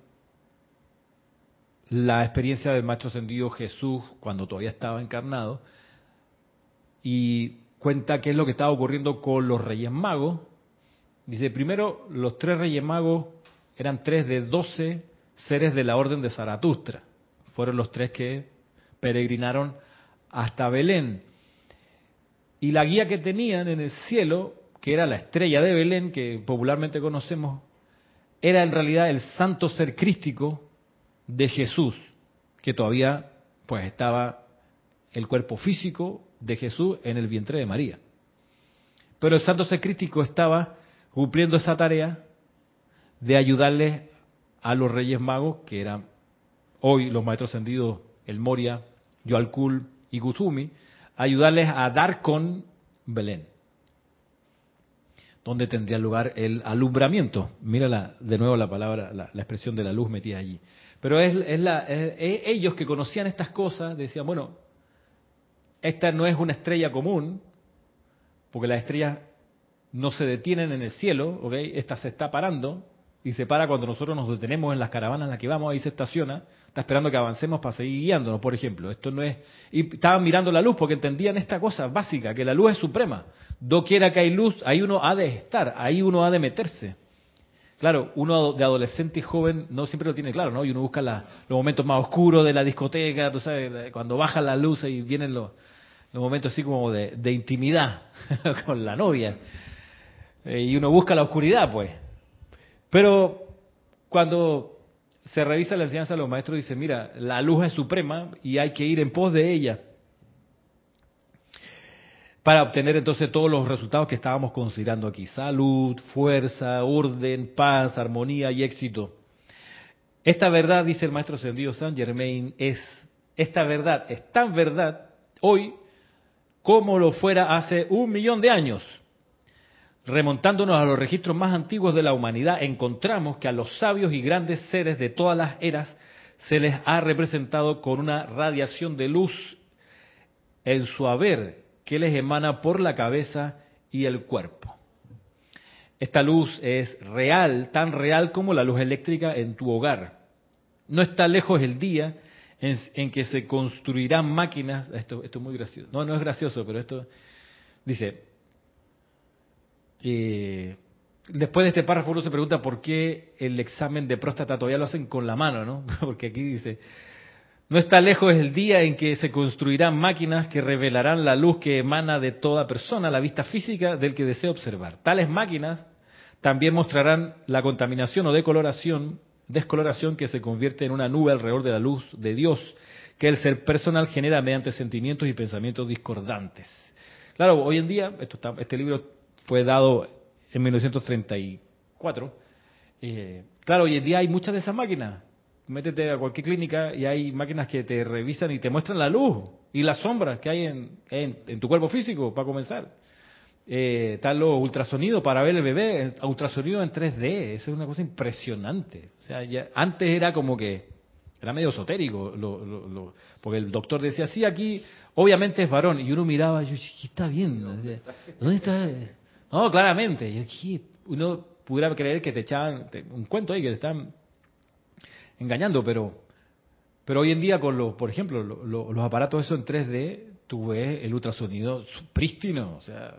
la experiencia del maestro ascendido Jesús cuando todavía estaba encarnado, y cuenta qué es lo que estaba ocurriendo con los reyes magos. Dice, primero, los tres reyes magos eran tres de doce seres de la orden de Zaratustra. Fueron los tres que peregrinaron hasta Belén. Y la guía que tenían en el cielo, que era la estrella de Belén, que popularmente conocemos, era en realidad el santo ser crístico de Jesús, que todavía pues estaba el cuerpo físico de Jesús en el vientre de María. Pero el santo ser crístico estaba cumpliendo esa tarea de ayudarles a los reyes magos, que eran hoy los maestros ascendidos, el Moria, Yoalkul y Guzumi, ayudarles a dar con Belén, donde tendría lugar el alumbramiento. Mira de nuevo la palabra, la, expresión de la luz metida allí. Pero es, la, ellos que conocían estas cosas decían, bueno, esta no es una estrella común, porque las estrellas no se detienen en el cielo, ¿ok? Esta se está parando y se para cuando nosotros nos detenemos en las caravanas en las que vamos, ahí se estaciona está esperando que avancemos para seguir guiándonos, por ejemplo. Esto no es. Y estaban mirando la luz porque entendían esta cosa básica, que la luz es suprema. Doquiera que hay luz, ahí uno ha de estar, ahí uno ha de meterse. Claro, uno de adolescente y joven no siempre lo tiene claro, ¿no? Y uno busca los momentos más oscuros de la discoteca, tú sabes, cuando baja la luz y vienen los, momentos así como de, intimidad con la novia. Eh, y uno busca la oscuridad, pues. Pero cuando se revisa la enseñanza los maestros dice, mira, la luz es suprema y hay que ir en pos de ella para obtener entonces todos los resultados que estábamos considerando aquí. Salud, fuerza, orden, paz, armonía y éxito. Esta verdad, dice el maestro ascendido San Germain, es esta verdad es tan verdad hoy como lo fuera hace un millón de años. Remontándonos a los registros más antiguos de la humanidad, encontramos que a los sabios y grandes seres de todas las eras se les ha representado con una radiación de luz en su haber que les emana por la cabeza y el cuerpo. Esta luz es real, tan real como la luz eléctrica en tu hogar. No está lejos el día en, que se construirán máquinas. Esto, esto es muy gracioso. No, no es gracioso, pero esto dice. Eh, después de este párrafo uno se pregunta por qué el examen de próstata todavía lo hacen con la mano, ¿no? Porque aquí dice, no está lejos el día en que se construirán máquinas que revelarán la luz que emana de toda persona, la vista física del que desea observar. Tales máquinas también mostrarán la contaminación o decoloración, descoloración que se convierte en una nube alrededor de la luz de Dios que el ser personal genera mediante sentimientos y pensamientos discordantes. Claro, hoy en día, este libro fue dado en 1934. Eh, claro, hoy en día hay muchas de esas máquinas métete a cualquier clínica y hay máquinas que te revisan y te muestran la luz y las sombras que hay en, en, tu cuerpo físico, para comenzar. Eh, están los ultrasonidos para ver el bebé, ultrasonido en 3D, eso es una cosa impresionante. O sea, ya, antes era como que, era medio esotérico, porque el doctor decía, sí, aquí obviamente es varón, y uno miraba, yo, ¿qué está viendo? ¿Dónde está? No, claramente, yo, uno pudiera creer que te echaban un cuento ahí, que te están engañando, pero, pero hoy en día con los, por ejemplo, los aparatos esos en 3D, tú ves el ultrasonido prístino, o sea,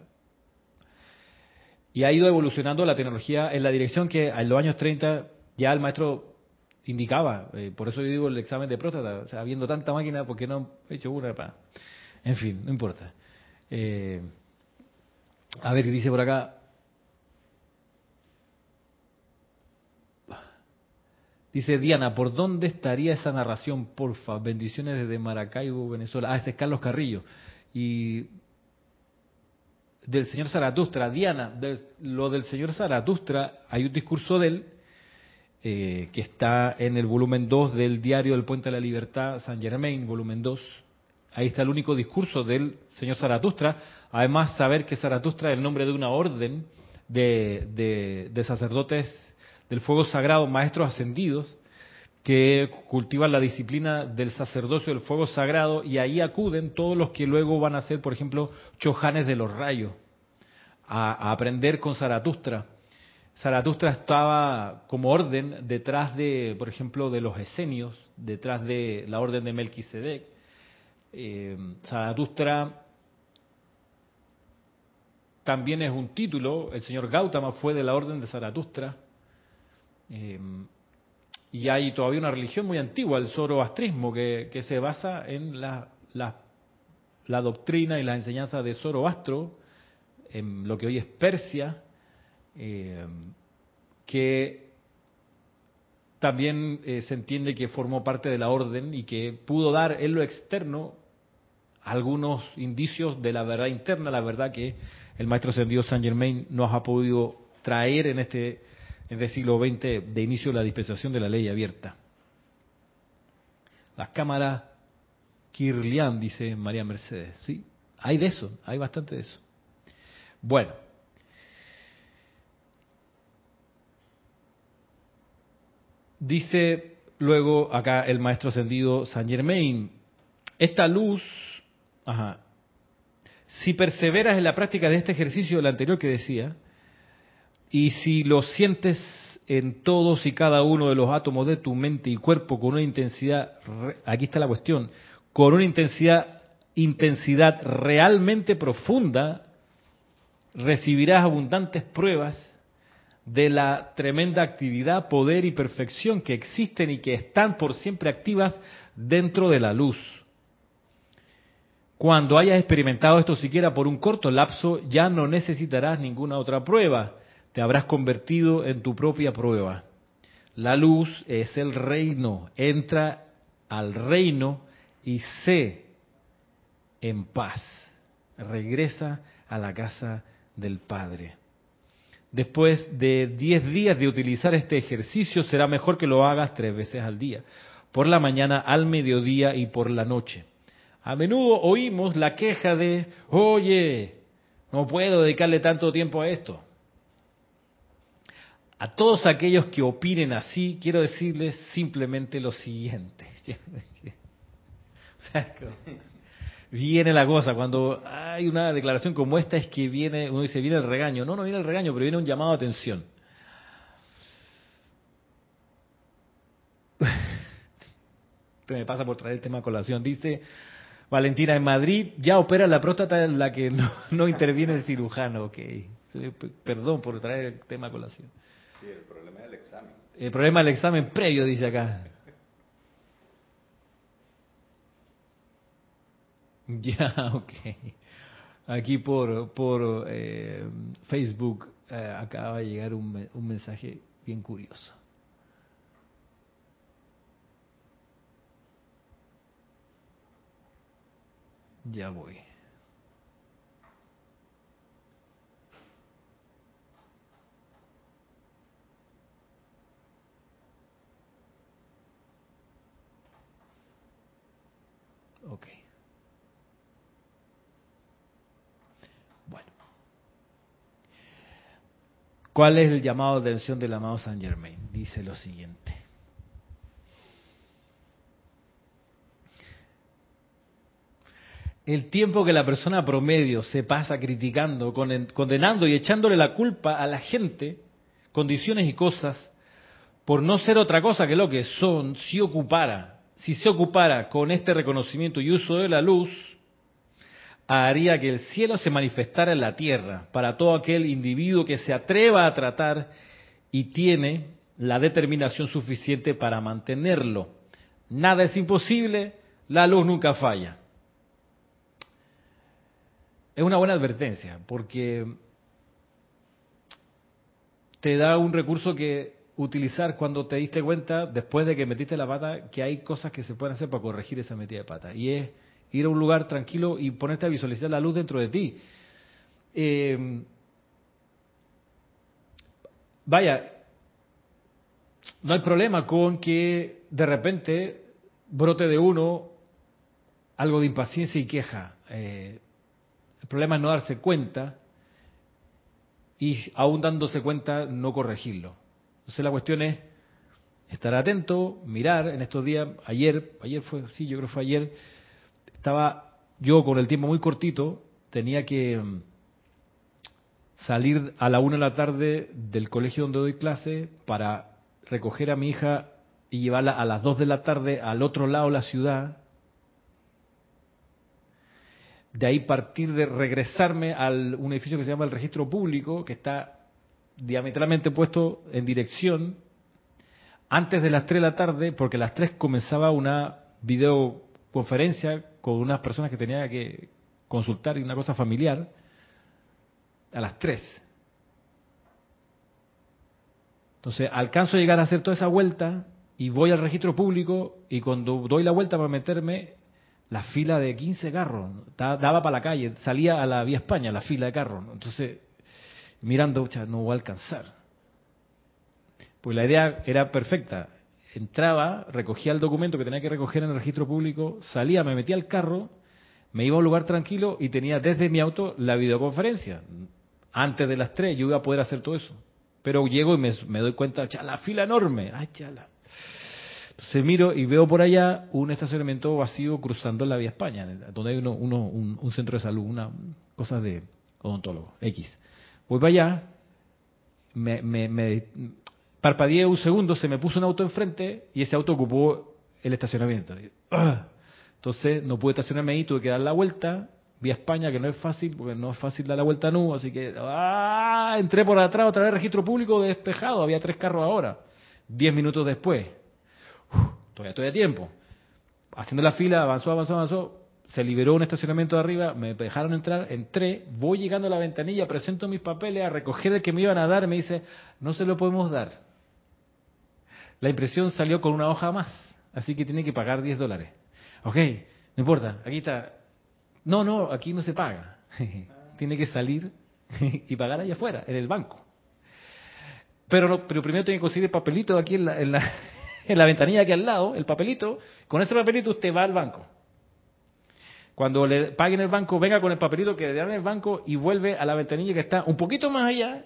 y ha ido evolucionando la tecnología en la dirección que en los años 30 ya el maestro indicaba, eh, por eso yo digo el examen de próstata, o sea, habiendo tanta máquina, ¿por qué no he hecho una para? En fin, no importa. Eh, a ver, dice por acá, Dice Diana, ¿por dónde estaría esa narración, porfa? Bendiciones desde Maracaibo, Venezuela. Ah, este es Carlos Carrillo. Y del señor Zaratustra, Diana, lo del señor Zaratustra, hay un discurso de él eh, que está en el volumen 2 del diario del Puente de la Libertad, San Germain, volumen 2. Ahí está el único discurso del señor Zaratustra. Además, saber que Zaratustra es el nombre de una orden de, de sacerdotes del fuego sagrado, maestros ascendidos, que cultivan la disciplina del sacerdocio del fuego sagrado y ahí acuden todos los que luego van a ser, por ejemplo, chojanes de los rayos, a, aprender con Zaratustra. Zaratustra estaba como orden detrás de, por ejemplo, de los esenios, detrás de la orden de Melquisedec. Eh, Zaratustra también es un título, el señor Gautama fue de la orden de Zaratustra, Em, y hay todavía una religión muy antigua, el zoroastrismo, que, se basa en la, la, doctrina y la enseñanza de Zoroastro, en lo que hoy es Persia, em, que también eh, se entiende que formó parte de la orden y que pudo dar en lo externo algunos indicios de la verdad interna, la verdad que el maestro ascendido Saint Germain nos ha podido traer en este en el siglo XX de inicio de la dispensación de la ley abierta. Las cámaras Kirlian, dice María Mercedes. Sí, hay de eso, hay bastante de eso. Bueno. Dice luego acá el maestro ascendido San Germain, esta luz, ajá, si perseveras en la práctica de este ejercicio del anterior que decía, y si lo sientes en todos y cada uno de los átomos de tu mente y cuerpo con una intensidad, aquí está la cuestión, con una intensidad, intensidad realmente profunda, recibirás abundantes pruebas de la tremenda actividad, poder y perfección que existen y que están por siempre activas dentro de la luz. Cuando hayas experimentado esto siquiera por un corto lapso, ya no necesitarás ninguna otra prueba te habrás convertido en tu propia prueba. La luz es el reino. Entra al reino y sé en paz. Regresa a la casa del Padre. Después de diez días de utilizar este ejercicio, será mejor que lo hagas tres veces al día. por la mañana, al mediodía y por la noche. A menudo oímos la queja de, oye, no puedo dedicarle tanto tiempo a esto. A todos aquellos que opinen así, quiero decirles simplemente lo siguiente. viene la cosa, cuando hay una declaración como esta es que viene, uno dice, viene el regaño. No, no viene el regaño, pero viene un llamado a atención. Esto me pasa por traer el tema a colación. Dice Valentina, en Madrid ya opera la próstata en la que no, interviene el cirujano. Ok, perdón por traer el tema a colación. Sí, el problema del examen. El problema del examen previo, dice acá. Ya, ok. Aquí por, por eh, Facebook eh, acaba de llegar un, un mensaje bien curioso. Ya voy. Ok. Bueno. ¿Cuál es el llamado de atención del amado San Germain? Dice lo siguiente. el tiempo que la persona promedio se pasa criticando, condenando y echándole la culpa a la gente, condiciones y cosas, por no ser otra cosa que lo que son, si ocupara, si se ocupara con este reconocimiento y uso de la luz, haría que el cielo se manifestara en la tierra para todo aquel individuo que se atreva a tratar y tiene la determinación suficiente para mantenerlo. Nada es imposible, la luz nunca falla es una buena advertencia, porque te da un recurso que utilizar cuando te diste cuenta, después de que metiste la pata, que hay cosas que se pueden hacer para corregir esa metida de pata. Y es ir a un lugar tranquilo y ponerte a visualizar la luz dentro de ti. Eh, vaya, no hay problema con que de repente brote de uno algo de impaciencia y queja. Eh, el problema es no darse cuenta y aún dándose cuenta no corregirlo. Entonces la cuestión es estar atento, mirar en estos días, ayer, ayer fue, sí, yo creo que fue ayer, estaba yo con el tiempo muy cortito, tenía que mm, salir a la una de la tarde del colegio donde doy clase para recoger a mi hija y llevarla a las dos de la tarde al otro lado de la ciudad. De ahí partir de regresarme a un edificio que se llama el registro público, que está diametralmente puesto en dirección antes de las 3 de la tarde, porque a las 3 comenzaba una videoconferencia con unas personas que tenía que consultar y una cosa familiar, a las 3. Entonces alcanzo a llegar a hacer toda esa vuelta y voy al registro público y cuando doy la vuelta para meterme la fila de 15 carros, daba para la calle, salía a la vía España la fila de carros. Entonces, mirando, no voy a alcanzar. Pues la idea era perfecta. Entraba, recogía el documento que tenía que recoger en el registro público, salía, me metía al carro, me iba a un lugar tranquilo y tenía desde mi auto la videoconferencia. Antes de las 3 yo iba a poder hacer todo eso. Pero llego y me, me doy cuenta, la fila enorme. Ay, chala. Se miro y veo por allá un estacionamiento vacío cruzando la vía España, donde hay uno, un, centro de salud, una cosa de odontólogo, X. Voy para allá, me, me, parpadeé un segundo, se me puso un auto enfrente y ese auto ocupó el estacionamiento. ¡ah! Entonces no pude estacionarme ahí, tuve que dar la vuelta, vía España, que no es fácil, porque no es fácil dar la vuelta a nu, así que ¡ah! entré por atrás otra vez registro público despejado, había tres carros ahora. Diez minutos después, todavía estoy a tiempo. Haciendo la fila, avanzó, avanzó, avanzó, se liberó un estacionamiento de arriba, me dejaron entrar, entré, voy llegando a la ventanilla, presento mis papeles a recoger el que me iban a dar, me dice, no se lo podemos dar. La impresión salió con una hoja más, así que tiene que pagar 10 dólares. Ok, no importa, aquí está. No, no, aquí no se paga. tiene que salir y pagar allá afuera, en el banco. Pero, pero primero tiene que conseguir el papelito aquí en la, en la ventanilla que al lado, el papelito, con ese papelito usted va al banco. Cuando le paguen el banco, venga con el papelito que le dan el banco y vuelve a la ventanilla que está un poquito más allá,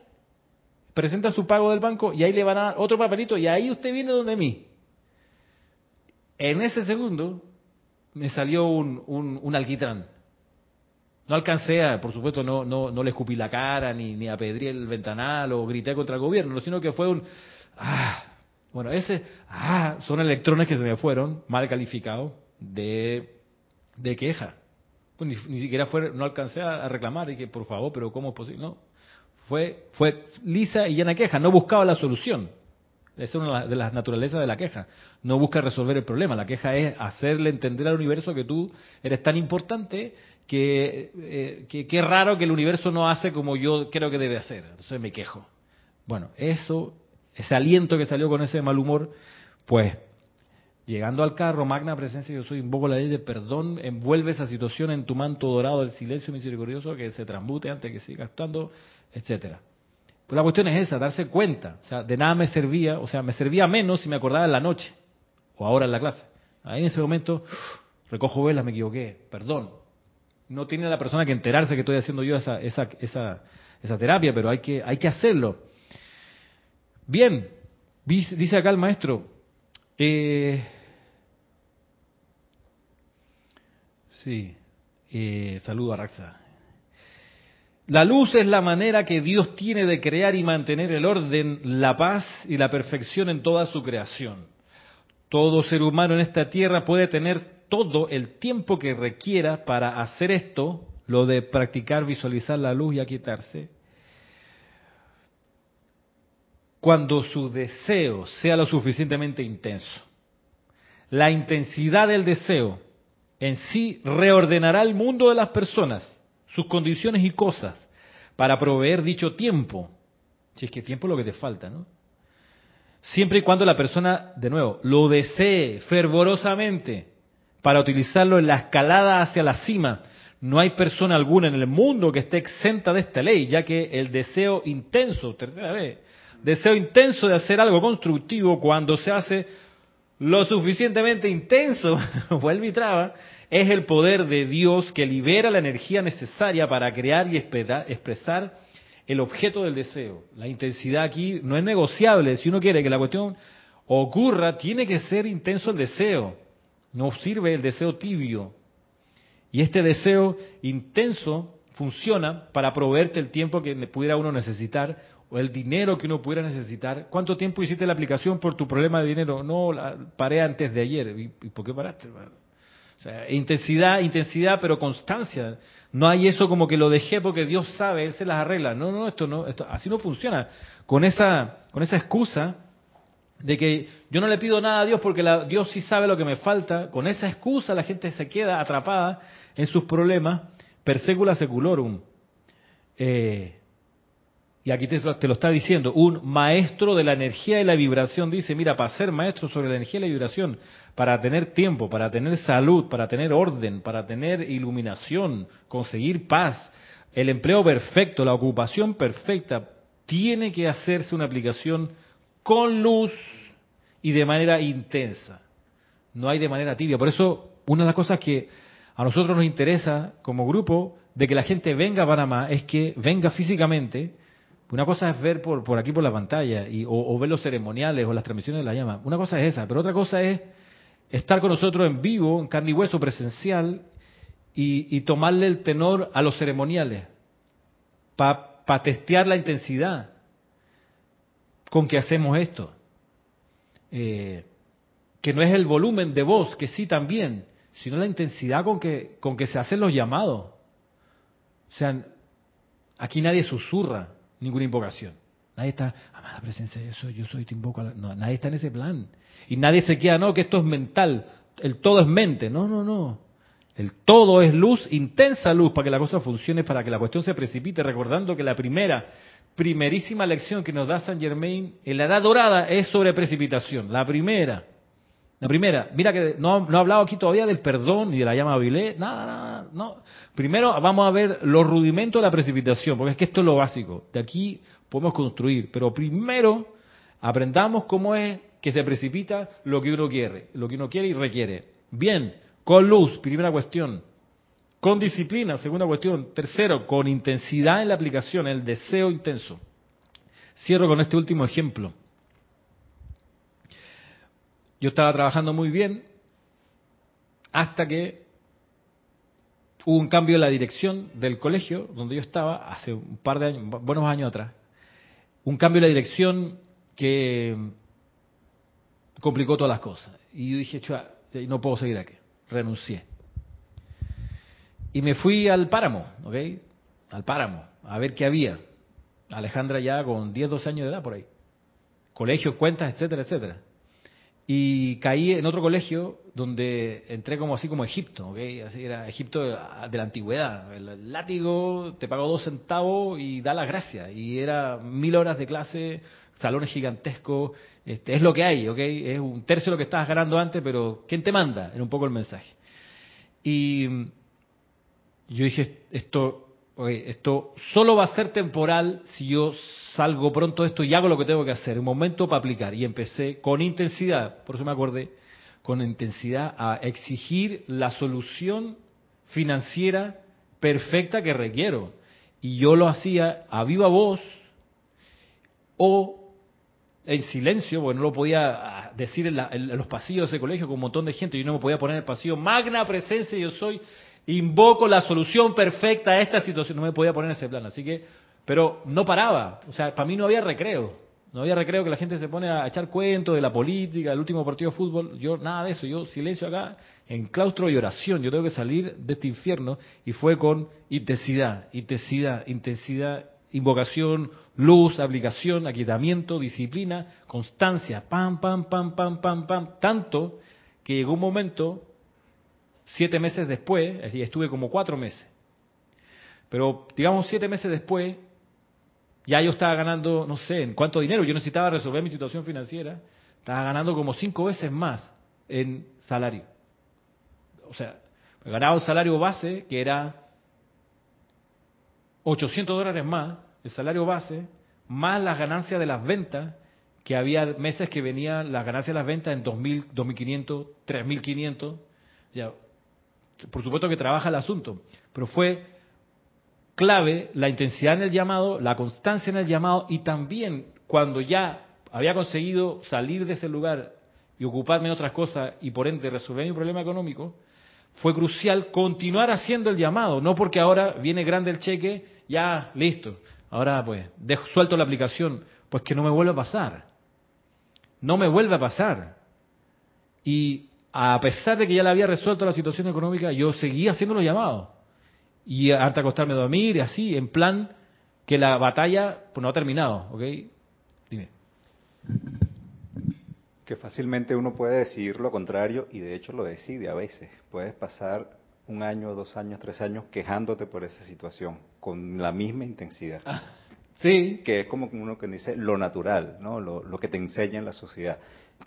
presenta su pago del banco y ahí le van a dar otro papelito y ahí usted viene donde mí. En ese segundo me salió un, un, alquitrán. No alcancé a, por supuesto, no, no, no le escupí la cara, ni, ni apedré el ventanal o grité contra el gobierno, sino que fue un, ah, bueno, ese, ah, son electrones que se me fueron, mal calificados, de, de queja. Pues ni, siquiera fue, no alcancé a, reclamar, y que por favor, pero ¿cómo es posible? No, fue, fue lisa y llena queja, no buscaba la solución. Esa es una de las naturalezas de la queja. No busca resolver el problema. La queja es hacerle entender al universo que tú eres tan importante que, eh, que, raro que el universo no hace como yo creo que debe hacer. Entonces me quejo. Bueno, eso, ese aliento que salió con ese mal humor, pues llegando al carro, magna presencia, yo soy, invoco la ley de perdón, envuelve esa situación en tu manto dorado del silencio misericordioso que se transmute antes que siga actuando, etcétera. Pues la cuestión es esa, darse cuenta. O sea, de nada me servía, o sea, me servía menos si me acordaba en la noche o ahora en la clase. Ahí en ese momento, recojo velas, me equivoqué, perdón. No tiene la persona que enterarse que estoy haciendo yo esa, esa, esa, esa terapia, pero hay que, hay que hacerlo. Bien, dice acá el maestro, eh, sí, eh, saludo a Raxa. La luz es la manera que Dios tiene de crear y mantener el orden, la paz y la perfección en toda su creación. Todo ser humano en esta tierra puede tener todo el tiempo que requiera para hacer esto, lo de practicar, visualizar la luz y aquietarse, cuando su deseo sea lo suficientemente intenso. La intensidad del deseo en sí reordenará el mundo de las personas sus condiciones y cosas para proveer dicho tiempo. Si es que tiempo es lo que te falta, ¿no? Siempre y cuando la persona, de nuevo, lo desee fervorosamente para utilizarlo en la escalada hacia la cima. No hay persona alguna en el mundo que esté exenta de esta ley, ya que el deseo intenso, tercera vez, deseo intenso de hacer algo constructivo cuando se hace lo suficientemente intenso, vuelve y traba, es el poder de Dios que libera la energía necesaria para crear y expresar el objeto del deseo. La intensidad aquí no es negociable. Si uno quiere que la cuestión ocurra, tiene que ser intenso el deseo. No sirve el deseo tibio. Y este deseo intenso funciona para proveerte el tiempo que pudiera uno necesitar o el dinero que uno pudiera necesitar. ¿Cuánto tiempo hiciste la aplicación por tu problema de dinero? No, la paré antes de ayer. ¿Y por qué paraste? Intensidad, intensidad, pero constancia. No hay eso como que lo dejé porque Dios sabe, Él se las arregla. No, no, esto no, esto, así no funciona. Con esa, con esa excusa de que yo no le pido nada a Dios porque Dios sí sabe lo que me falta, con esa excusa la gente se queda atrapada en sus problemas, persecula seculorum. Eh, y aquí te, lo está diciendo, un maestro de la energía y la vibración dice, mira, para ser maestro sobre la energía y la vibración, para tener tiempo, para tener salud, para tener orden, para tener iluminación, conseguir paz, el empleo perfecto, la ocupación perfecta, tiene que hacerse una aplicación con luz y de manera intensa. No hay de manera tibia. Por eso, una de las cosas que a nosotros nos interesa como grupo de que la gente venga a Panamá es que venga físicamente, una cosa es ver por, aquí por la pantalla y, o, ver los ceremoniales o las transmisiones de la llama. Una cosa es esa, pero otra cosa es estar con nosotros en vivo, en carne y hueso presencial y, tomarle el tenor a los ceremoniales para testear la intensidad con que hacemos esto. Eh, que no es el volumen de voz, que sí también, sino la intensidad con que, con que se hacen los llamados. O sea, aquí nadie susurra, ninguna invocación. Nadie está, amada presencia de eso, yo soy, te invoco. No, nadie está en ese plan. Y nadie se queda, no, que esto es mental, el todo es mente. No, no, no. El todo es luz, intensa luz, para que la cosa funcione, para que la cuestión se precipite, recordando que la primera, primerísima lección que nos da San Germain en la edad dorada es sobre precipitación. La primera. La primera, mira que no, no he hablado aquí todavía del perdón ni de la llama Vilé, nada, nada, no. Primero vamos a ver los rudimentos de la precipitación, porque es que esto es lo básico. De aquí podemos construir, pero primero aprendamos cómo es que se precipita lo que uno quiere, lo que uno quiere y requiere. Bien, con luz, primera cuestión. Con disciplina, segunda cuestión. Tercero, con intensidad en la aplicación, el deseo intenso. Cierro con este último ejemplo. Yo estaba trabajando muy bien hasta que hubo un cambio en la dirección del colegio donde yo estaba hace un par de años, buenos años atrás. Un cambio en la dirección que complicó todas las cosas. Y yo dije, no puedo seguir aquí. Renuncié. Y me fui al páramo, ¿ok? Al páramo, a ver qué había. Alejandra ya con 10, 12 años de edad por ahí. Colegios, cuentas, etcétera, etcétera. Y caí en otro colegio donde entré como así como Egipto, ¿ok? Así era Egipto de la antigüedad. El látigo te pago dos centavos y da las gracias. Y era mil horas de clase, salones gigantescos. Este, es lo que hay, ¿ok? Es un tercio de lo que estabas ganando antes, pero ¿quién te manda? Era un poco el mensaje. Y yo dije, esto, esto solo va a ser temporal si yo salgo pronto de esto y hago lo que tengo que hacer, un momento para aplicar. Y empecé con intensidad, por eso me acordé, con intensidad a exigir la solución financiera perfecta que requiero. Y yo lo hacía a viva voz o en silencio, porque no lo podía decir en, en, los pasillos de ese colegio con un montón de gente, yo no me podía poner en el pasillo, magna presencia yo soy, invoco la solución perfecta a esta situación, no me podía poner en ese plan, así que pero no paraba, o sea, para mí no había recreo. No había recreo que la gente se pone a echar cuentos de la política, del último partido de fútbol. Yo nada de eso, yo silencio acá, en claustro y oración. Yo tengo que salir de este infierno y fue con intensidad, intensidad, intensidad, invocación, luz, aplicación, aquietamiento, disciplina, constancia, pam, pam, pam, pam, pam, pam. Tanto que llegó un momento, siete meses después, estuve como cuatro meses, pero digamos siete meses después, ya yo estaba ganando, no sé, en cuánto dinero, yo necesitaba resolver mi situación financiera, estaba ganando como cinco veces más en salario. O sea, ganaba un salario base que era 800 dólares más, el salario base, más las ganancias de las ventas, que había meses que venían las ganancias de las ventas en 2.000, 2.500, 3.500. Ya, por supuesto que trabaja el asunto, pero fue clave la intensidad en el llamado, la constancia en el llamado y también cuando ya había conseguido salir de ese lugar y ocuparme en otras cosas y por ende resolver mi problema económico, fue crucial continuar haciendo el llamado, no porque ahora viene grande el cheque, ya listo, ahora pues dejo, suelto la aplicación, pues que no me vuelva a pasar, no me vuelve a pasar. Y a pesar de que ya le había resuelto la situación económica, yo seguía haciendo los llamados y hasta acostarme a dormir y así, en plan que la batalla pues, no ha terminado, ¿ok? Dime. Que fácilmente uno puede decidir lo contrario y de hecho lo decide a veces. Puedes pasar un año, dos años, tres años quejándote por esa situación con la misma intensidad. Ah, sí. Que es como uno que dice lo natural, ¿no? Lo, lo que te enseña en la sociedad.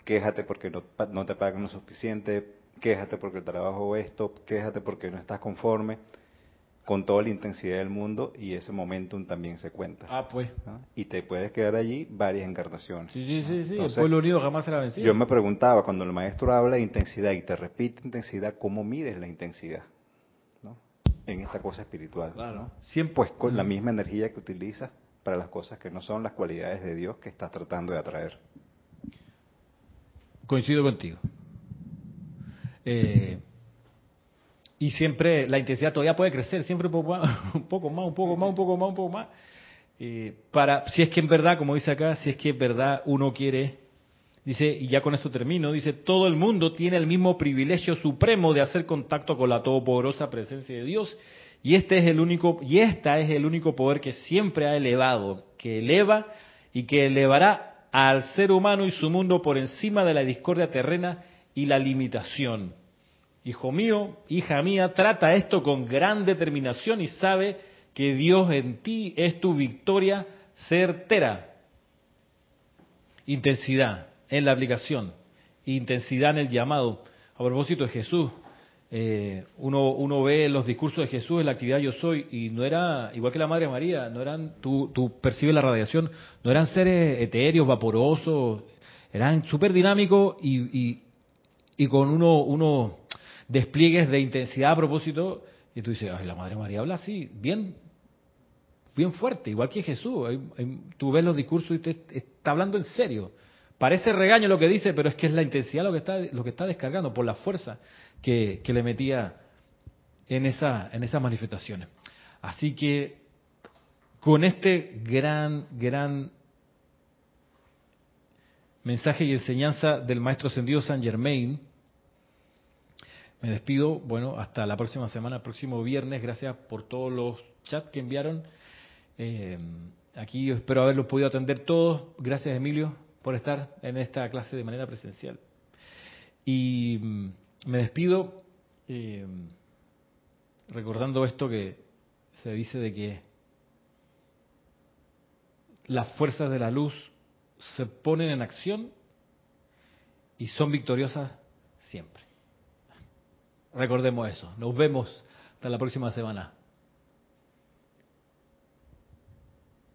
Quéjate porque no, no te pagan lo suficiente, quéjate porque el trabajo esto, quéjate porque no estás conforme con toda la intensidad del mundo y ese momentum también se cuenta. Ah, pues. Y te puedes quedar allí varias encarnaciones. Sí, sí, sí, sí. el pueblo unido jamás será vencido. Yo me preguntaba, cuando el maestro habla de intensidad y te repite intensidad, ¿cómo mides la intensidad? ¿no? En esta cosa espiritual. Claro. Siempre pues con la misma energía que utilizas para las cosas que no son las cualidades de Dios que estás tratando de atraer. Coincido contigo. Eh, y siempre la intensidad todavía puede crecer, siempre un poco más, un poco más, un poco más, un poco más, un poco más. Eh, para, si es que en verdad, como dice acá, si es que en verdad uno quiere, dice, y ya con esto termino, dice, todo el mundo tiene el mismo privilegio supremo de hacer contacto con la todopoderosa presencia de Dios, y este es el único, y esta es el único poder que siempre ha elevado, que eleva y que elevará al ser humano y su mundo por encima de la discordia terrena y la limitación. Hijo mío, hija mía, trata esto con gran determinación y sabe que Dios en ti es tu victoria certera. Intensidad en la aplicación, intensidad en el llamado. A propósito de Jesús, eh, uno, uno ve los discursos de Jesús en la actividad yo soy y no era, igual que la Madre María, no eran, tú, tú percibes la radiación, no eran seres etéreos, vaporosos, eran súper dinámicos y, y, con uno, unos despliegues de intensidad a propósito. Y tú dices, ay, la Madre María habla así, bien, bien fuerte, igual que Jesús. tú ves los discursos y te, está hablando en serio. Parece regaño lo que dice, pero es que es la intensidad lo que está, lo que está descargando por la fuerza que, que le metía en, esa, en esas manifestaciones. Así que con este gran, gran mensaje y enseñanza del Maestro Ascendido San Germain, me despido, bueno, hasta la próxima semana, próximo viernes, gracias por todos los chats que enviaron. Eh, aquí espero haberlos podido atender todos. Gracias, Emilio, por estar en esta clase de manera presencial. Y mm, me despido eh, recordando esto que se dice de que las fuerzas de la luz se ponen en acción y son victoriosas siempre. Recordemos eso. Nos vemos hasta la próxima semana.